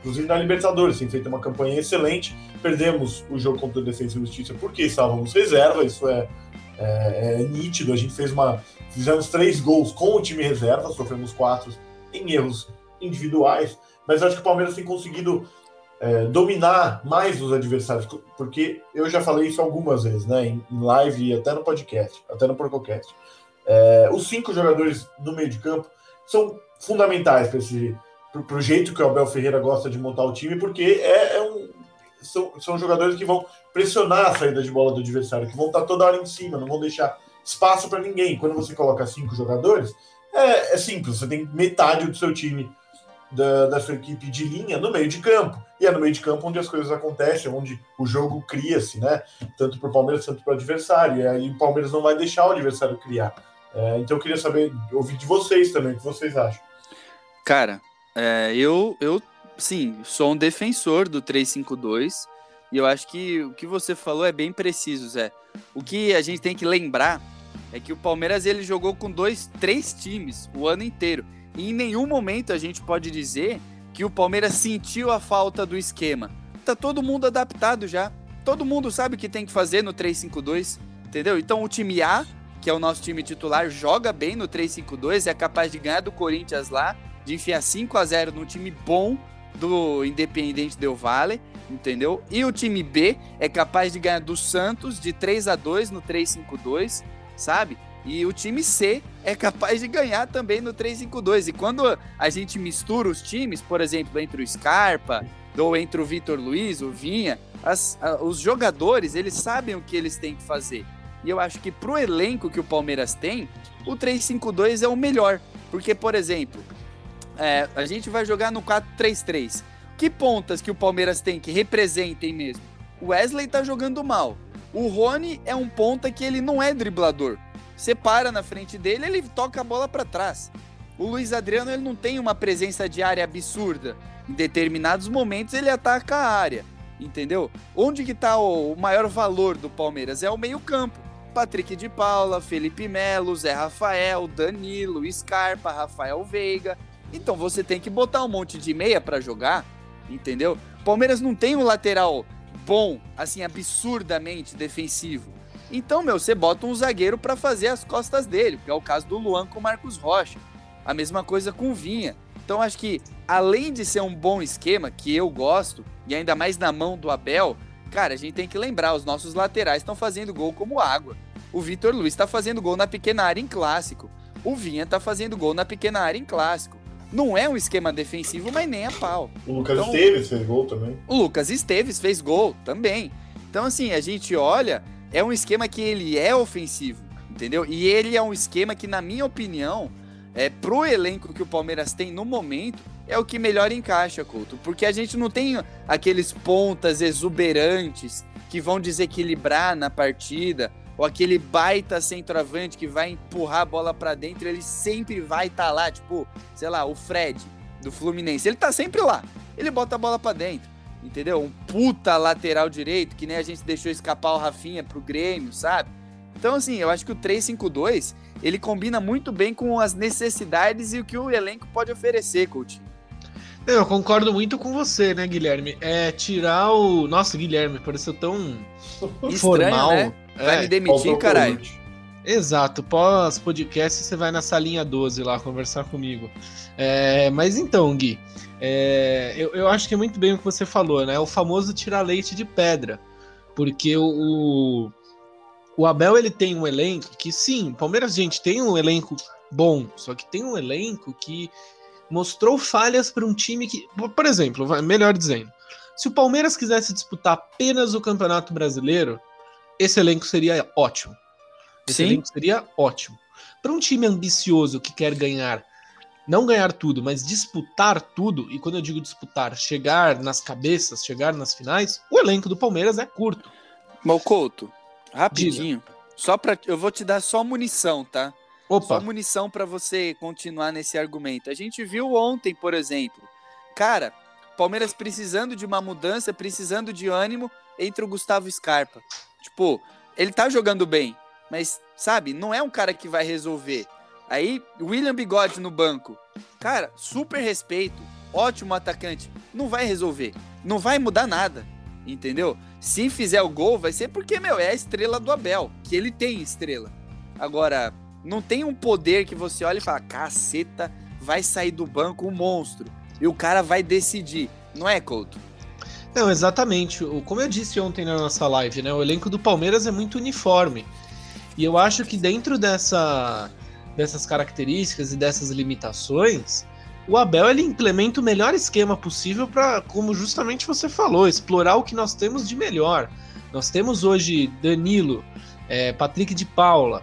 inclusive na Libertadores, tem feito uma campanha excelente. Perdemos o jogo contra o Defesa e Justiça porque estávamos reserva, isso é, é, é, nítido. A gente fez uma. Fizemos três gols com o time reserva, sofremos quatro em erros individuais, mas acho que o Palmeiras tem conseguido é, dominar mais os adversários, porque eu já falei isso algumas vezes, né, em, live e até no podcast, até no podcast. É, os cinco jogadores no meio de campo são fundamentais para esse pro, jeito que o Abel Ferreira gosta de montar o time, porque é, é um, são, são jogadores que vão pressionar a saída de bola do adversário, que vão estar toda hora em cima, não vão deixar espaço para ninguém. Quando você coloca cinco jogadores, é, é simples, você tem metade do seu time da, da sua equipe de linha no meio de campo. E é no meio de campo onde as coisas acontecem, onde o jogo cria-se, né? Tanto para o Palmeiras, tanto para o adversário. E aí o Palmeiras não vai deixar o adversário criar. É, então eu queria saber, ouvir de vocês também, o que vocês acham. Cara, é, eu, eu, sim, sou um defensor do 352. E eu acho que o que você falou é bem preciso, Zé. O que a gente tem que lembrar é que o Palmeiras ele jogou com dois, três times o ano inteiro. Em nenhum momento a gente pode dizer que o Palmeiras sentiu a falta do esquema. Tá todo mundo adaptado já. Todo mundo sabe o que tem que fazer no 3-5-2, entendeu? Então o time A, que é o nosso time titular, joga bem no 3-5-2, é capaz de ganhar do Corinthians lá, de enfiar 5 a 0 no time bom do Independente Del Valle, entendeu? E o time B é capaz de ganhar do Santos de 3 a 2 no 3-5-2, sabe? E o time C é capaz de ganhar também no 3-5-2. E quando a gente mistura os times, por exemplo, entre o Scarpa ou entre o Vitor Luiz, o Vinha, as, a, os jogadores, eles sabem o que eles têm que fazer. E eu acho que pro elenco que o Palmeiras tem, o 3-5-2 é o melhor. Porque, por exemplo, é, a gente vai jogar no 4-3-3. Que pontas que o Palmeiras tem que representem mesmo? O Wesley tá jogando mal. O Rony é um ponta que ele não é driblador. Você para na frente dele, ele toca a bola para trás. O Luiz Adriano ele não tem uma presença de área absurda. Em determinados momentos ele ataca a área, entendeu? Onde que tá o, o maior valor do Palmeiras? É o meio-campo. Patrick de Paula, Felipe Melo, Zé Rafael, Danilo, Scarpa, Rafael Veiga. Então você tem que botar um monte de meia para jogar, entendeu? Palmeiras não tem um lateral bom, assim, absurdamente defensivo. Então, meu, você bota um zagueiro para fazer as costas dele, que é o caso do Luan com o Marcos Rocha. A mesma coisa com o Vinha. Então, acho que, além de ser um bom esquema, que eu gosto, e ainda mais na mão do Abel, cara, a gente tem que lembrar, os nossos laterais estão fazendo gol como água. O Vitor Luiz está fazendo gol na pequena área em clássico. O Vinha está fazendo gol na pequena área em clássico. Não é um esquema defensivo, mas nem a pau. O Lucas Então- Esteves fez gol também. O Lucas Esteves fez gol também. Então, assim, a gente olha, é um esquema que ele é ofensivo, entendeu? E ele é um esquema que, na minha opinião, é pro elenco que o Palmeiras tem no momento, é o que melhor encaixa, Couto. Porque a gente não tem aqueles pontas exuberantes que vão desequilibrar na partida, ou aquele baita centroavante que vai empurrar a bola pra dentro, ele sempre vai estar lá, tipo, sei lá, o Fred do Fluminense. Ele tá sempre lá. Ele bota a bola pra dentro entendeu? Um puta lateral direito, que nem a gente deixou escapar o Rafinha pro Grêmio, sabe? Então, assim, eu acho que o 3-5-2, ele combina muito bem com as necessidades e o que o elenco pode oferecer, Coutinho. Eu concordo muito com você, né, Guilherme? É tirar o. Nossa, Guilherme, pareceu tão Estranho, formal. né? Vai É, me demitir, caralho. Exato, pós podcast você vai na salinha 12 lá conversar comigo. É, mas então, Gui, é, eu, eu acho que é muito bem o que você falou, né? O famoso tirar leite de pedra. Porque o, o Abel ele tem um elenco que, sim, Palmeiras, gente, tem um elenco bom, só que tem um elenco que mostrou falhas para um time que, por exemplo, melhor dizendo, se o Palmeiras quisesse disputar apenas o Campeonato Brasileiro, esse elenco seria ótimo. Esse Sim. elenco seria ótimo. Para um time ambicioso que quer ganhar, não ganhar tudo, mas disputar tudo, e quando eu digo disputar, chegar nas cabeças, chegar nas finais, o elenco do Palmeiras é curto. Mal Couto, rapidinho. Só pra, eu vou te dar só munição, tá? Só Opa, munição pra você continuar nesse argumento. A gente viu ontem, por exemplo, cara, Palmeiras precisando de uma mudança, precisando de ânimo, entra o Gustavo Scarpa. Tipo, ele tá jogando bem, mas sabe, não é um cara que vai resolver. Aí, William Bigode no banco. Cara, super respeito, ótimo atacante, não vai resolver, não vai mudar nada, entendeu? Se fizer o gol, vai ser porque, meu, é a estrela do Abel, que ele tem estrela. Agora, não tem um poder que você olha e fala, caceta, vai sair do banco um monstro. E o cara vai decidir. Não é, Couto? Não, exatamente. Como eu disse ontem na nossa live, né? O elenco do Palmeiras é muito uniforme. E eu acho que dentro dessa, dessas características e dessas limitações, o Abel ele implementa o melhor esquema possível para, como justamente você falou, explorar o que nós temos de melhor. Nós temos hoje Danilo, é, Patrick de Paula,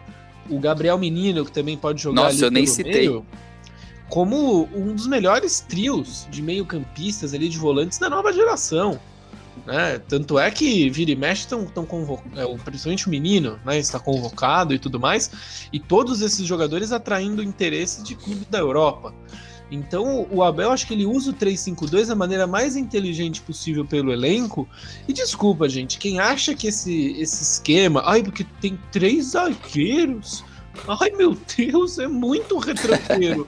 o Gabriel Menino, que também pode jogar Nossa, ali eu nem citei. meio, como um dos melhores trios de meio-campistas ali de volantes da nova geração. Né? Tanto é que vira e mexe estão tão convocados, principalmente o menino, né? Está convocado e tudo mais, e todos esses jogadores atraindo interesse de clube da Europa. Então o Abel acho que ele usa o 3-5-2 da maneira mais inteligente possível pelo elenco. E desculpa, gente, quem acha que esse, esse esquema, ai, porque tem três zagueiros, ai meu Deus, é muito retranqueiro.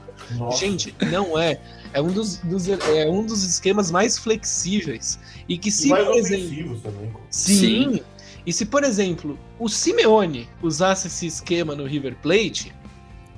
Gente, não é. É um dos, dos- é um dos esquemas mais flexíveis. E que E se, mais por exemplo. também. Sim. E se, por exemplo, o Simeone usasse esse esquema no River Plate,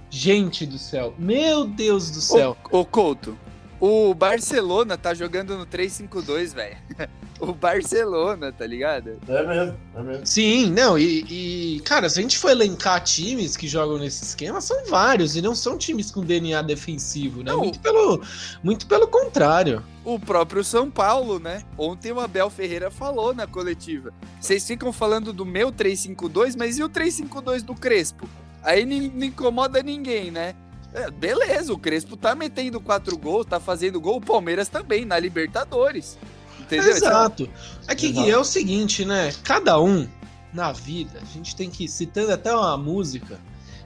gente do céu, meu Deus do céu. Ô, Couto, o Barcelona tá jogando no 3-5-2, velho. O Barcelona, tá ligado? É mesmo, é mesmo. Sim, não, e, e, cara, se a gente for elencar times que jogam nesse esquema, são vários, e não são times com DNA defensivo, né? Não. Muito pelo, muito pelo contrário. O próprio São Paulo, né? Ontem o Abel Ferreira falou na coletiva. Vocês ficam falando do meu 3-5-2, mas e o 3-5-2 do Crespo? Aí não incomoda ninguém, né? É, beleza, o Crespo tá metendo quatro gols, tá fazendo gol, o Palmeiras também, na Libertadores. Entendeu? Exato. Aqui Exato. Gui, é o seguinte, né? Cada um na vida, a gente tem que, citando até uma música,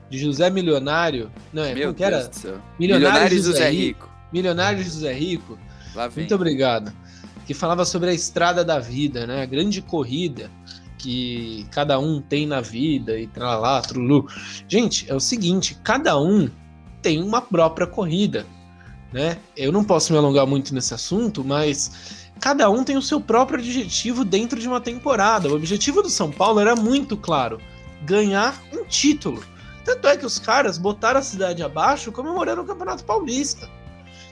de José Milionário. Não, é Meu que era? Deus do céu. Milionário, Milionário José, José Rico. Rico. Milionário José Rico. Muito obrigado. Que falava sobre a estrada da vida, né? A grande corrida que cada um tem na vida e tralá, trulu. Gente, é o seguinte, cada um tem uma própria corrida, né? Eu não posso me alongar muito nesse assunto, mas cada um tem o seu próprio objetivo dentro de uma temporada. O objetivo do São Paulo era muito claro: ganhar um título. Tanto é que os caras botaram a cidade abaixo comemorando o Campeonato Paulista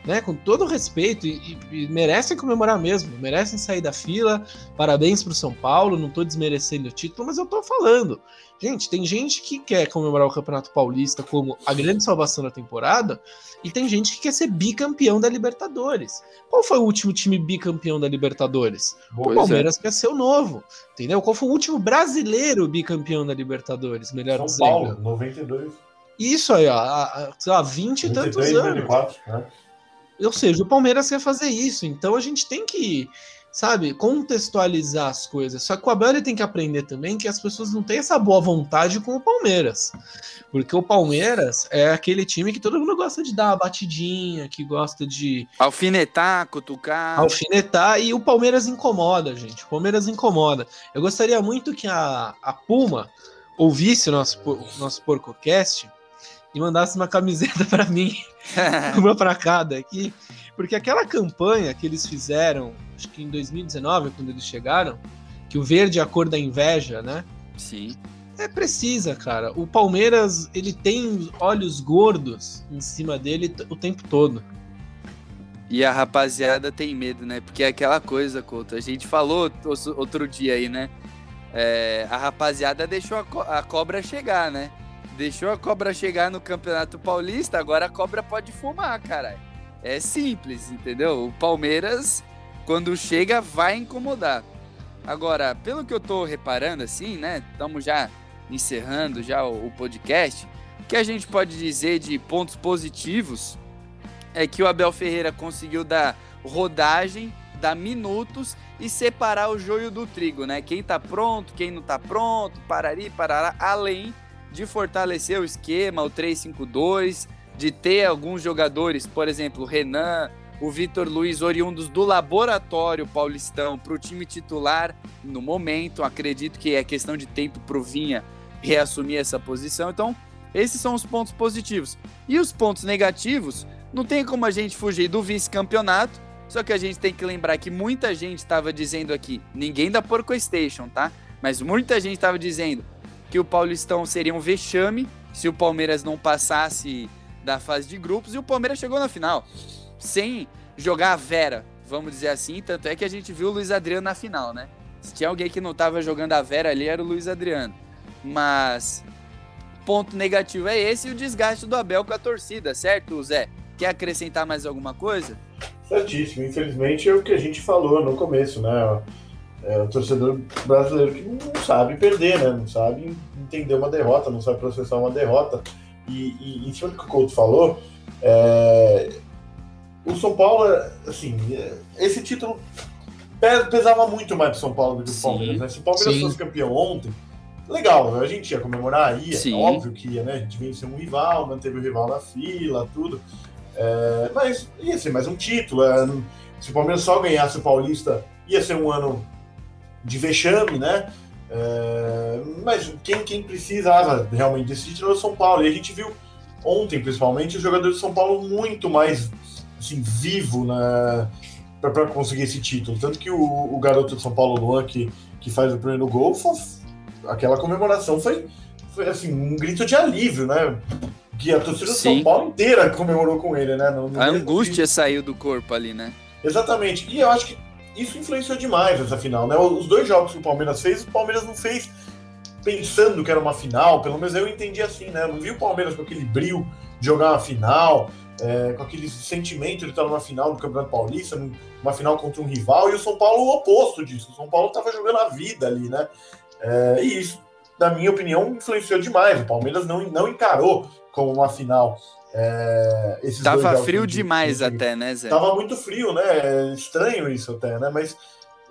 né, com todo respeito, e, e, merecem comemorar mesmo, merecem sair da fila. Parabéns pro São Paulo, não tô desmerecendo o título, mas eu tô falando. Gente, tem gente que quer comemorar o Campeonato Paulista como a grande salvação da temporada, e tem gente que quer ser bicampeão da Libertadores. Qual foi o último time bicampeão da Libertadores? Pois o Palmeiras é. quer ser o novo, entendeu? Qual foi o último brasileiro bicampeão da Libertadores? Melhor São dizendo. Paulo, 92. Isso aí, ó, há, há 20 e tantos 93, anos. 94, né? Ou seja, o Palmeiras quer fazer isso, então a gente tem que, sabe, contextualizar as coisas. Só que o Abel tem que aprender também que as pessoas não têm essa boa vontade com o Palmeiras. Porque o Palmeiras é aquele time que todo mundo gosta de dar uma batidinha, que gosta de Alfinetar, cutucar. alfinetar, e o Palmeiras incomoda, gente. O Palmeiras incomoda. Eu gostaria muito que a, a Puma ouvisse o nosso, o nosso PorcoCast e mandasse uma camiseta para mim uma para cada aqui, porque aquela campanha que eles fizeram, acho que em 2019, quando eles chegaram, que o verde é a cor da inveja, né? Sim. É precisa, cara. O Palmeiras, ele tem olhos gordos em cima dele o tempo todo. E a rapaziada tem medo, né? Porque é aquela coisa, Couto. A gente falou outro dia aí, né? É, a rapaziada deixou a, co- a cobra chegar, né? Deixou a cobra chegar no Campeonato Paulista, agora a cobra pode fumar, cara. É simples, entendeu? O Palmeiras, quando chega, vai incomodar. Agora, pelo que eu tô reparando, assim, né? Estamos já encerrando já o, o podcast. O que a gente pode dizer de pontos positivos é que o Abel Ferreira conseguiu dar rodagem, dar minutos e separar o joio do trigo, né? Quem tá pronto, quem não tá pronto, parari, parará, além de fortalecer o esquema, o 3-5-2, de ter alguns jogadores, por exemplo, o Renan, o Vitor Luiz, oriundos do laboratório paulistão, para o time titular no momento. Acredito que é questão de tempo para o Vinha reassumir essa posição. Então, esses são os pontos positivos. E os pontos negativos, não tem como a gente fugir do vice-campeonato, só que a gente tem que lembrar que muita gente estava dizendo aqui, ninguém da Porco Station, tá? Mas muita gente estava dizendo que o Paulistão seria um vexame se o Palmeiras não passasse da fase de grupos e o Palmeiras chegou na final sem jogar a Vera, vamos dizer assim, tanto é que a gente viu o Luiz Adriano na final, né? Se tinha alguém que não tava jogando a Vera ali era o Luiz Adriano. Mas ponto negativo é esse e o desgaste do Abel com a torcida, certo, Zé? Quer acrescentar mais alguma coisa? Certíssimo. Infelizmente é o que a gente falou no começo, né? É o torcedor brasileiro que não sabe perder, né? Não sabe entender uma derrota, não sabe processar uma derrota. E, e em cima do que o Couto falou, é, o São Paulo, assim, esse título pesava muito mais pro São Paulo do que pro. Palmeiras, né? Se o Palmeiras Sim. fosse campeão ontem, legal, a gente ia comemorar, ia, Sim. óbvio que ia, né? A gente venceu um rival, manteve o rival na fila, tudo. É, mas ia ser mais um título. é, se o Palmeiras só ganhasse o Paulista, ia ser um ano de vexame, né? É, mas quem, quem precisava realmente desse título era o São Paulo. E a gente viu ontem, principalmente, os jogadores de São Paulo muito mais assim, vivo na, para conseguir esse título. Tanto que o, o garoto de São Paulo, Luan, que, que faz o primeiro gol, foi- aquela comemoração foi, foi assim, um grito de alívio, né? Que a torcida do Sim. São Paulo inteira comemorou com ele, né? No- no A angústia saiu do corpo ali, né? Exatamente. E eu acho que isso influenciou demais essa final, né? Os dois jogos que o Palmeiras fez, o Palmeiras não fez pensando que era uma final, pelo menos eu entendi assim, né? Eu não vi o Palmeiras com aquele brilho de jogar uma final, é, com aquele sentimento de estar numa final do Campeonato Paulista, numa final contra um rival, e o São Paulo o oposto disso. O São Paulo estava jogando a vida ali, né? É, e isso, na minha opinião, influenciou demais. O Palmeiras não, não encarou como uma final. É, Tava frio de- demais de- até, né, Zé? Tava muito frio, né? É estranho isso até, né? Mas,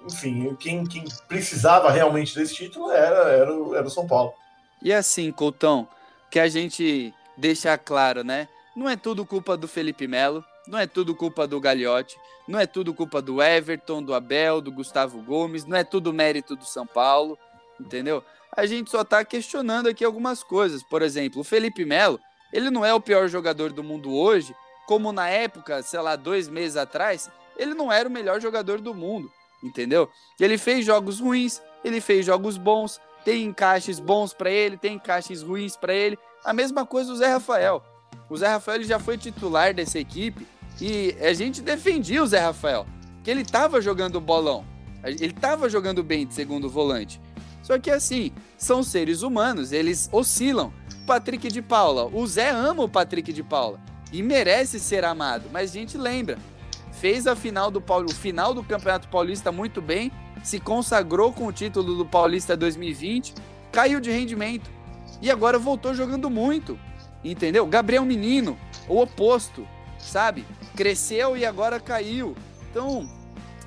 enfim, quem, quem precisava realmente desse título era, era, o, era o São Paulo. E assim, Coutão, que a gente deixa claro, né? Não é tudo culpa do Felipe Melo, não é tudo culpa do Gagliotti, não é tudo culpa do Everton, do Abel, do Gustavo Gomes, não é tudo mérito do São Paulo, entendeu? A gente só tá questionando aqui algumas coisas. Por exemplo, o Felipe Melo, ele não é o pior jogador do mundo hoje, como na época, sei lá, dois meses atrás, ele não era o melhor jogador do mundo, entendeu? Ele fez jogos ruins, ele fez jogos bons, tem encaixes bons para ele, tem encaixes ruins para ele. A mesma coisa o Zé Rafael. O Zé Rafael já foi titular dessa equipe e a gente defendia o Zé Rafael, que ele estava jogando bolão. Ele estava jogando bem de segundo volante. Só que assim, são seres humanos, eles oscilam. Patrick de Paula, o Zé ama o Patrick de Paula e merece ser amado, mas a gente lembra, fez a final do Paulo, o final do Campeonato Paulista muito bem, se consagrou com o título do Paulista 2020, caiu de rendimento e agora voltou jogando muito. Entendeu? Gabriel Menino, o oposto, sabe? Cresceu e agora caiu. Então,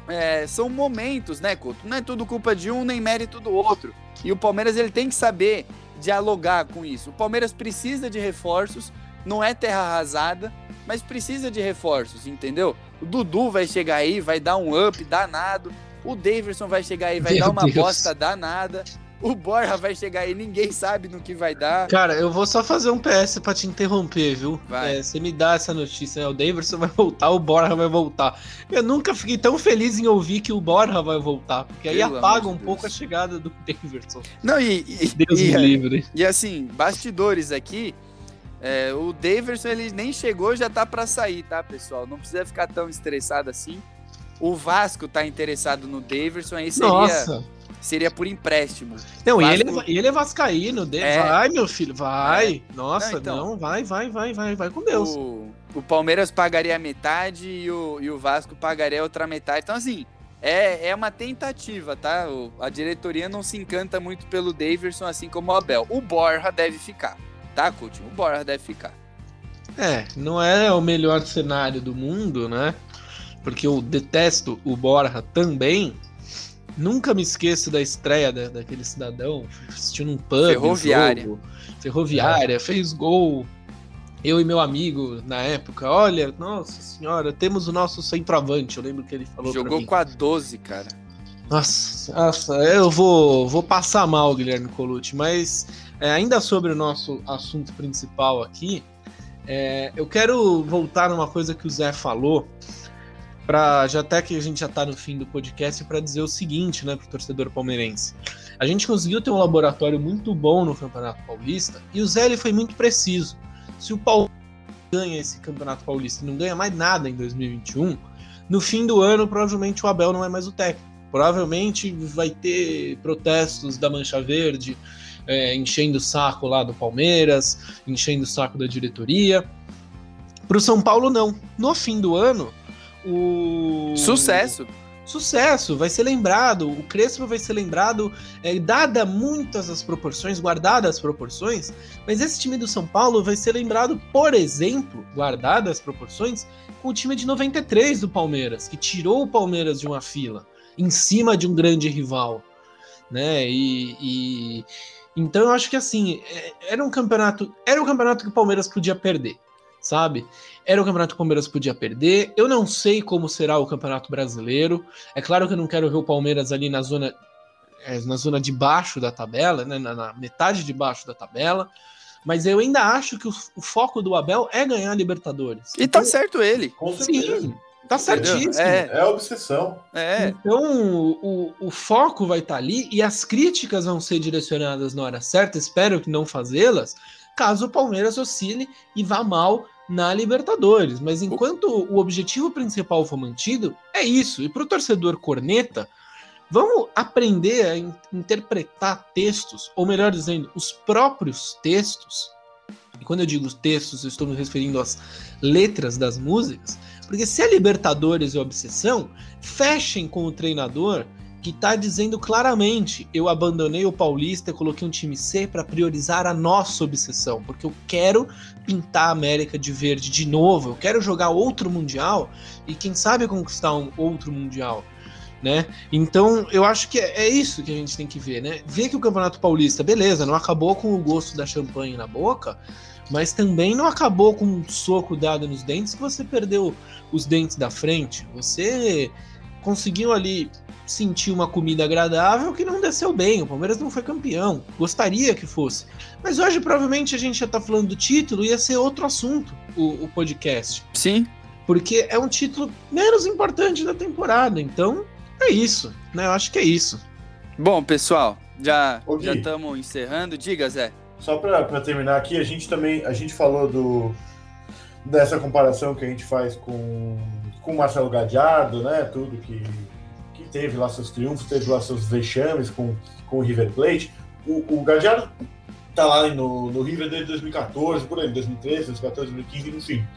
é, são momentos, né, Couto? Não é tudo culpa de um nem mérito do outro. E o Palmeiras ele tem que saber dialogar com isso. O Palmeiras precisa de reforços, não é terra arrasada, mas precisa de reforços, entendeu? O Dudu vai chegar aí, vai dar um up danado. O Davidson vai chegar aí, vai Meu dar uma Deus. bosta danada. O Borja vai chegar aí, ninguém sabe no que vai dar. Cara, eu vou só fazer um PS pra te interromper, viu? Vai. É, você me dá essa notícia, né? o Davidson vai voltar, o Borja vai voltar. Eu nunca fiquei tão feliz em ouvir que o Borja vai voltar, porque aí Pelo apaga um Deus. pouco a chegada do Davidson. Não, e. e Deus e, me livre. E assim, bastidores aqui. É, o Davidson ele nem chegou, já tá para sair, tá, pessoal? Não precisa ficar tão estressado assim. O Vasco tá interessado no Davidson, aí seria. Nossa seria por empréstimo. Não, Vasco... e, ele, é, ele é vascaíno, de... é. vai, meu filho, vai. É. Nossa, não, então, não, vai, vai, vai, vai, vai com Deus. O, o Palmeiras pagaria a metade e o, e o Vasco pagaria a outra metade. Então, assim, é, é uma tentativa, tá? O, a diretoria não se encanta muito pelo Daverson, assim como o Abel. O Borja deve ficar, tá, Coutinho? O Borja deve ficar. É, não é o melhor cenário do mundo, né? Porque eu detesto o Borja também, Nunca me esqueço da estreia da, daquele cidadão assistindo um pub. Ferroviária. Jogo, ferroviária, é. fez gol. Eu e meu amigo na época, olha, nossa senhora, temos o nosso centroavante. Eu lembro que ele falou. Jogou com a 12, cara. Nossa, nossa, eu vou, vou passar mal, Guilherme Colucci, mas é, ainda sobre o nosso assunto principal aqui, é, eu quero voltar numa coisa que o Zé falou para já até que a gente já está no fim do podcast para dizer o seguinte, né, para o torcedor palmeirense. A gente conseguiu ter um laboratório muito bom no Campeonato Paulista e o Zé ele foi muito preciso. Se o Palmeiras ganha esse Campeonato Paulista e não ganha mais nada em 2021, no fim do ano provavelmente o Abel não é mais o técnico. Provavelmente vai ter protestos da Mancha Verde é, enchendo o saco lá do Palmeiras, enchendo o saco da diretoria. Para o São Paulo não. No fim do ano o. Sucesso! Sucesso, vai ser lembrado, o Crespo vai ser lembrado, é, dada muitas as proporções, guardadas as proporções, mas esse time do São Paulo vai ser lembrado, por exemplo, guardadas as proporções, com o time de 93 do Palmeiras, que tirou o Palmeiras de uma fila, em cima de um grande rival, né? E, e... então eu acho que assim, é, era um campeonato, era um campeonato que o Palmeiras podia perder sabe? Era o campeonato que o Palmeiras podia perder. Eu não sei como será o campeonato brasileiro. É claro que eu não quero ver o Palmeiras ali na zona, é, na zona de baixo da tabela, né? na, na metade de baixo da tabela. Mas eu ainda acho que o, o foco do Abel é ganhar a Libertadores. E tá então, certo ele. Com certeza. Sim. Tá certíssimo. É, é obsessão. É. Então, o, o foco vai estar tá ali e as críticas vão ser direcionadas na hora certa. Espero que não fazê-las, caso o Palmeiras oscile e vá mal na Libertadores. Mas enquanto o objetivo principal for mantido, é isso. E para o torcedor corneta, vamos aprender a in interpretar textos, ou melhor dizendo, os próprios textos. E quando eu digo os textos, eu estou me referindo às letras das músicas, porque se a Libertadores é obsessão, fechem com o treinador que está dizendo claramente: eu abandonei o Paulista coloquei um time C para priorizar a nossa obsessão, porque eu quero pintar a América de verde de novo, eu quero jogar outro Mundial e quem sabe conquistar um outro Mundial. né? Então, eu acho que é, é, isso que a gente tem que ver, né? Ver que o Campeonato Paulista, beleza, não acabou com o gosto da champanhe na boca, mas também não acabou com um soco dado nos dentes que você perdeu os dentes da frente. Você conseguiu ali sentir uma comida agradável que não desceu bem. O Palmeiras não foi campeão. Gostaria que fosse. Mas hoje, provavelmente, a gente já tá falando do título, ia ser outro assunto o, o podcast. Sim. Porque é um título menos importante da temporada. Então, é isso, né? Eu acho que é isso. Bom, pessoal, já já estamos encerrando. Diga, Zé. Só para terminar aqui, a gente também a gente falou do dessa comparação que a gente faz com com Marcelo Gadiardo, né? Tudo que que teve lá seus triunfos, teve lá seus vexames com, com o River Plate. O, o Gadiardo tá lá no, no River desde 2014, por aí, 2013, 2014, 2015, enfim.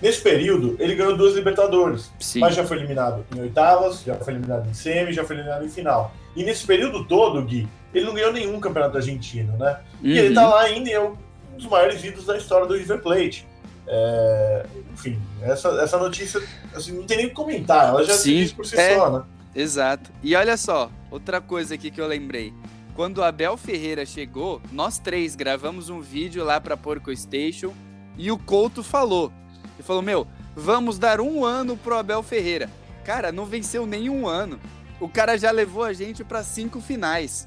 Nesse período, ele ganhou duas Libertadores, Sim. mas já foi eliminado em oitavas, já foi eliminado em semi, já foi eliminado em final. E nesse período todo, Gui, ele não ganhou nenhum campeonato argentino, né? Uhum. E ele tá lá ainda e é um dos maiores ídolos da história do River Plate. É... enfim, essa, essa notícia assim, não tem nem o que comentar, ela já Sim, se diz por si é, só, né? Exato. E olha só, outra coisa aqui que eu lembrei. Quando o Abel Ferreira chegou, nós três gravamos um vídeo lá para Porco Station e o Couto falou e falou: Meu, vamos dar um ano pro Abel Ferreira. Cara, não venceu nenhum ano. O cara já levou a gente para cinco finais.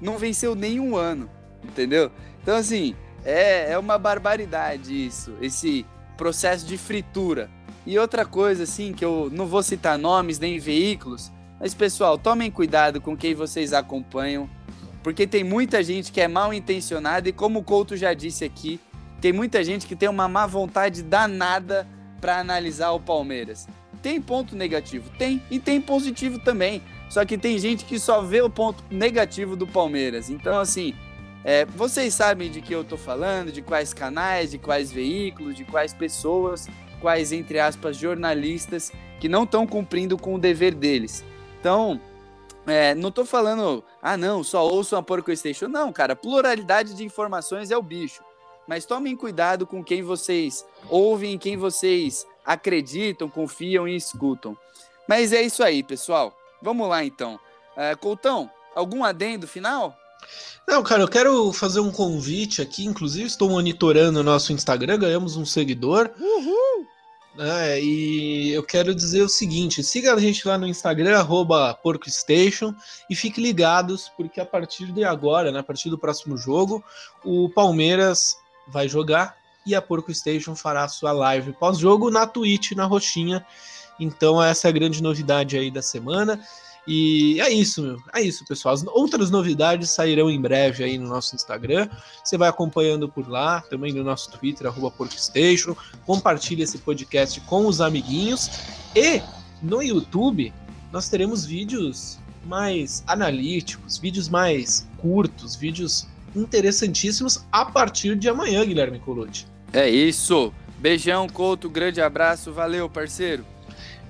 Não venceu nenhum ano, entendeu? Então, assim, é, é uma barbaridade isso, esse processo de fritura. E outra coisa, assim, que eu não vou citar nomes nem veículos, mas pessoal, tomem cuidado com quem vocês acompanham, porque tem muita gente que é mal intencionada e, como o Couto já disse aqui, tem muita gente que tem uma má vontade danada para analisar o Palmeiras. Tem ponto negativo? Tem. E tem positivo também. Só que tem gente que só vê o ponto negativo do Palmeiras. Então, assim, é, vocês sabem de que eu tô falando, de quais canais, de quais veículos, de quais pessoas, quais, entre aspas, jornalistas que não estão cumprindo com o dever deles. Então, é, não tô falando, ah, não, só ouçam a Porco Station. Não, cara, pluralidade de informações é o bicho mas tomem cuidado com quem vocês ouvem, quem vocês acreditam, confiam e escutam. Mas é isso aí, pessoal. Vamos lá então. Coutão, algum adendo final? Não, cara, eu quero fazer um convite aqui. Inclusive, estou monitorando o nosso Instagram, ganhamos um seguidor. Uhul! É, e eu quero dizer o seguinte: siga a gente lá no Instagram, PorcoStation, e fique ligados, porque a partir de agora, né, a partir do próximo jogo, o Palmeiras vai jogar e a Porco Station fará sua live pós-jogo na Twitch, na roxinha. Então essa é a grande novidade aí da semana. E é isso, meu. É isso, pessoal. As outras novidades sairão em breve aí no nosso Instagram. Você vai acompanhando por lá, também no nosso Twitter, arroba PorcoStation. Compartilhe esse podcast com os amiguinhos. E no YouTube nós teremos vídeos mais analíticos, vídeos mais curtos, vídeos interessantíssimos a partir de amanhã, Guilherme Colucci. É isso. Beijão, Couto, grande abraço, valeu, parceiro.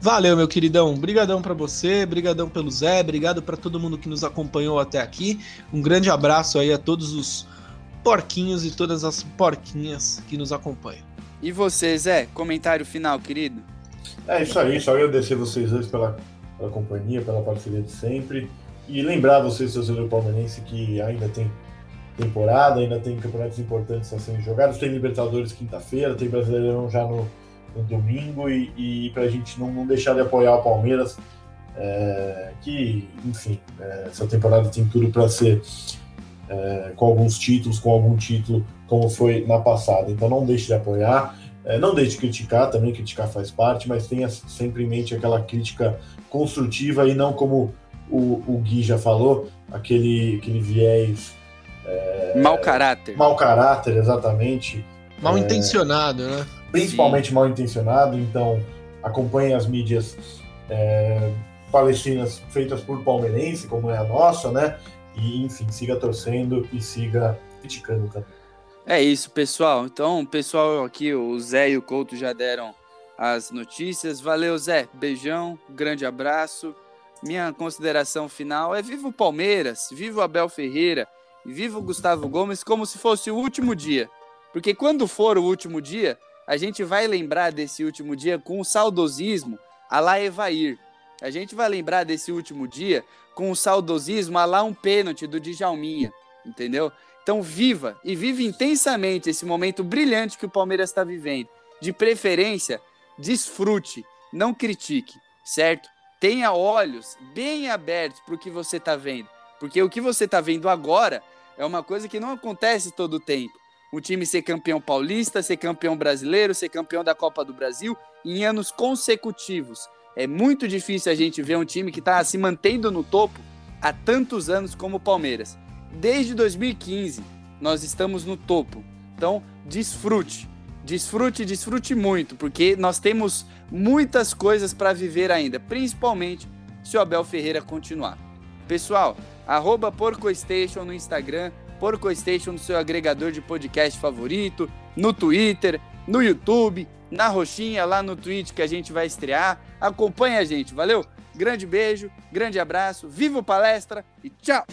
Valeu, meu queridão. Brigadão para você, brigadão pelo Zé, obrigado para todo mundo que nos acompanhou até aqui. Um grande abraço aí a todos os porquinhos e todas as porquinhas que nos acompanham. E você, Zé, comentário final, querido? É isso aí, só agradecer vocês dois pela, pela companhia, pela parceria de sempre. E lembrar vocês, torcedor palmeirense, que ainda tem temporada, ainda tem campeonatos importantes a serem jogados, tem Libertadores quinta-feira, tem Brasileirão já no, no domingo, e, e para a gente não, não, deixar de apoiar o Palmeiras, é, que, enfim, é, essa temporada tem tudo para ser é, com alguns títulos, com algum título, como foi na passada. Então não deixe de apoiar, é, não deixe de criticar, também criticar faz parte, mas tenha sempre em mente aquela crítica construtiva e não como o, o Gui já falou, aquele, aquele viés é, mau caráter. Mau caráter, exatamente. Mal é, intencionado, né? Principalmente Sim. mal intencionado, então acompanhe as mídias é, palestinas feitas por palmeirense, como é a nossa, né? E, enfim, siga torcendo e siga criticando também. É isso, pessoal. Então, pessoal aqui, o Zé e o Couto já deram as notícias. Valeu, Zé. Beijão, grande abraço. Minha consideração final é viva o Palmeiras, viva o Abel Ferreira, Viva o Gustavo Gomes como se fosse o último dia. Porque quando for o último dia, a gente vai lembrar desse último dia com o saudosismo a lá Evair. A gente vai lembrar desse último dia com o saudosismo a lá um pênalti do Djalminha, entendeu? Então viva e vive intensamente esse momento brilhante que o Palmeiras está vivendo. De preferência, desfrute, não critique, certo? Tenha olhos bem abertos para o que você está vendo, porque o que você está vendo agora é uma coisa que não acontece todo o tempo. O time ser campeão paulista, ser campeão brasileiro, ser campeão da Copa do Brasil em anos consecutivos. É muito difícil a gente ver um time que está se mantendo no topo há tantos anos como o Palmeiras. Desde 2015, nós estamos no topo. Então, desfrute. Desfrute, desfrute muito, porque nós temos muitas coisas para viver ainda, principalmente se o Abel Ferreira continuar. Pessoal, arroba no Instagram, PorcoStation no seu agregador de podcast favorito, no Twitter, no YouTube, na roxinha, lá no Twitch que a gente vai estrear. Acompanhe a gente, valeu? Grande beijo, grande abraço, viva o palestra e tchau!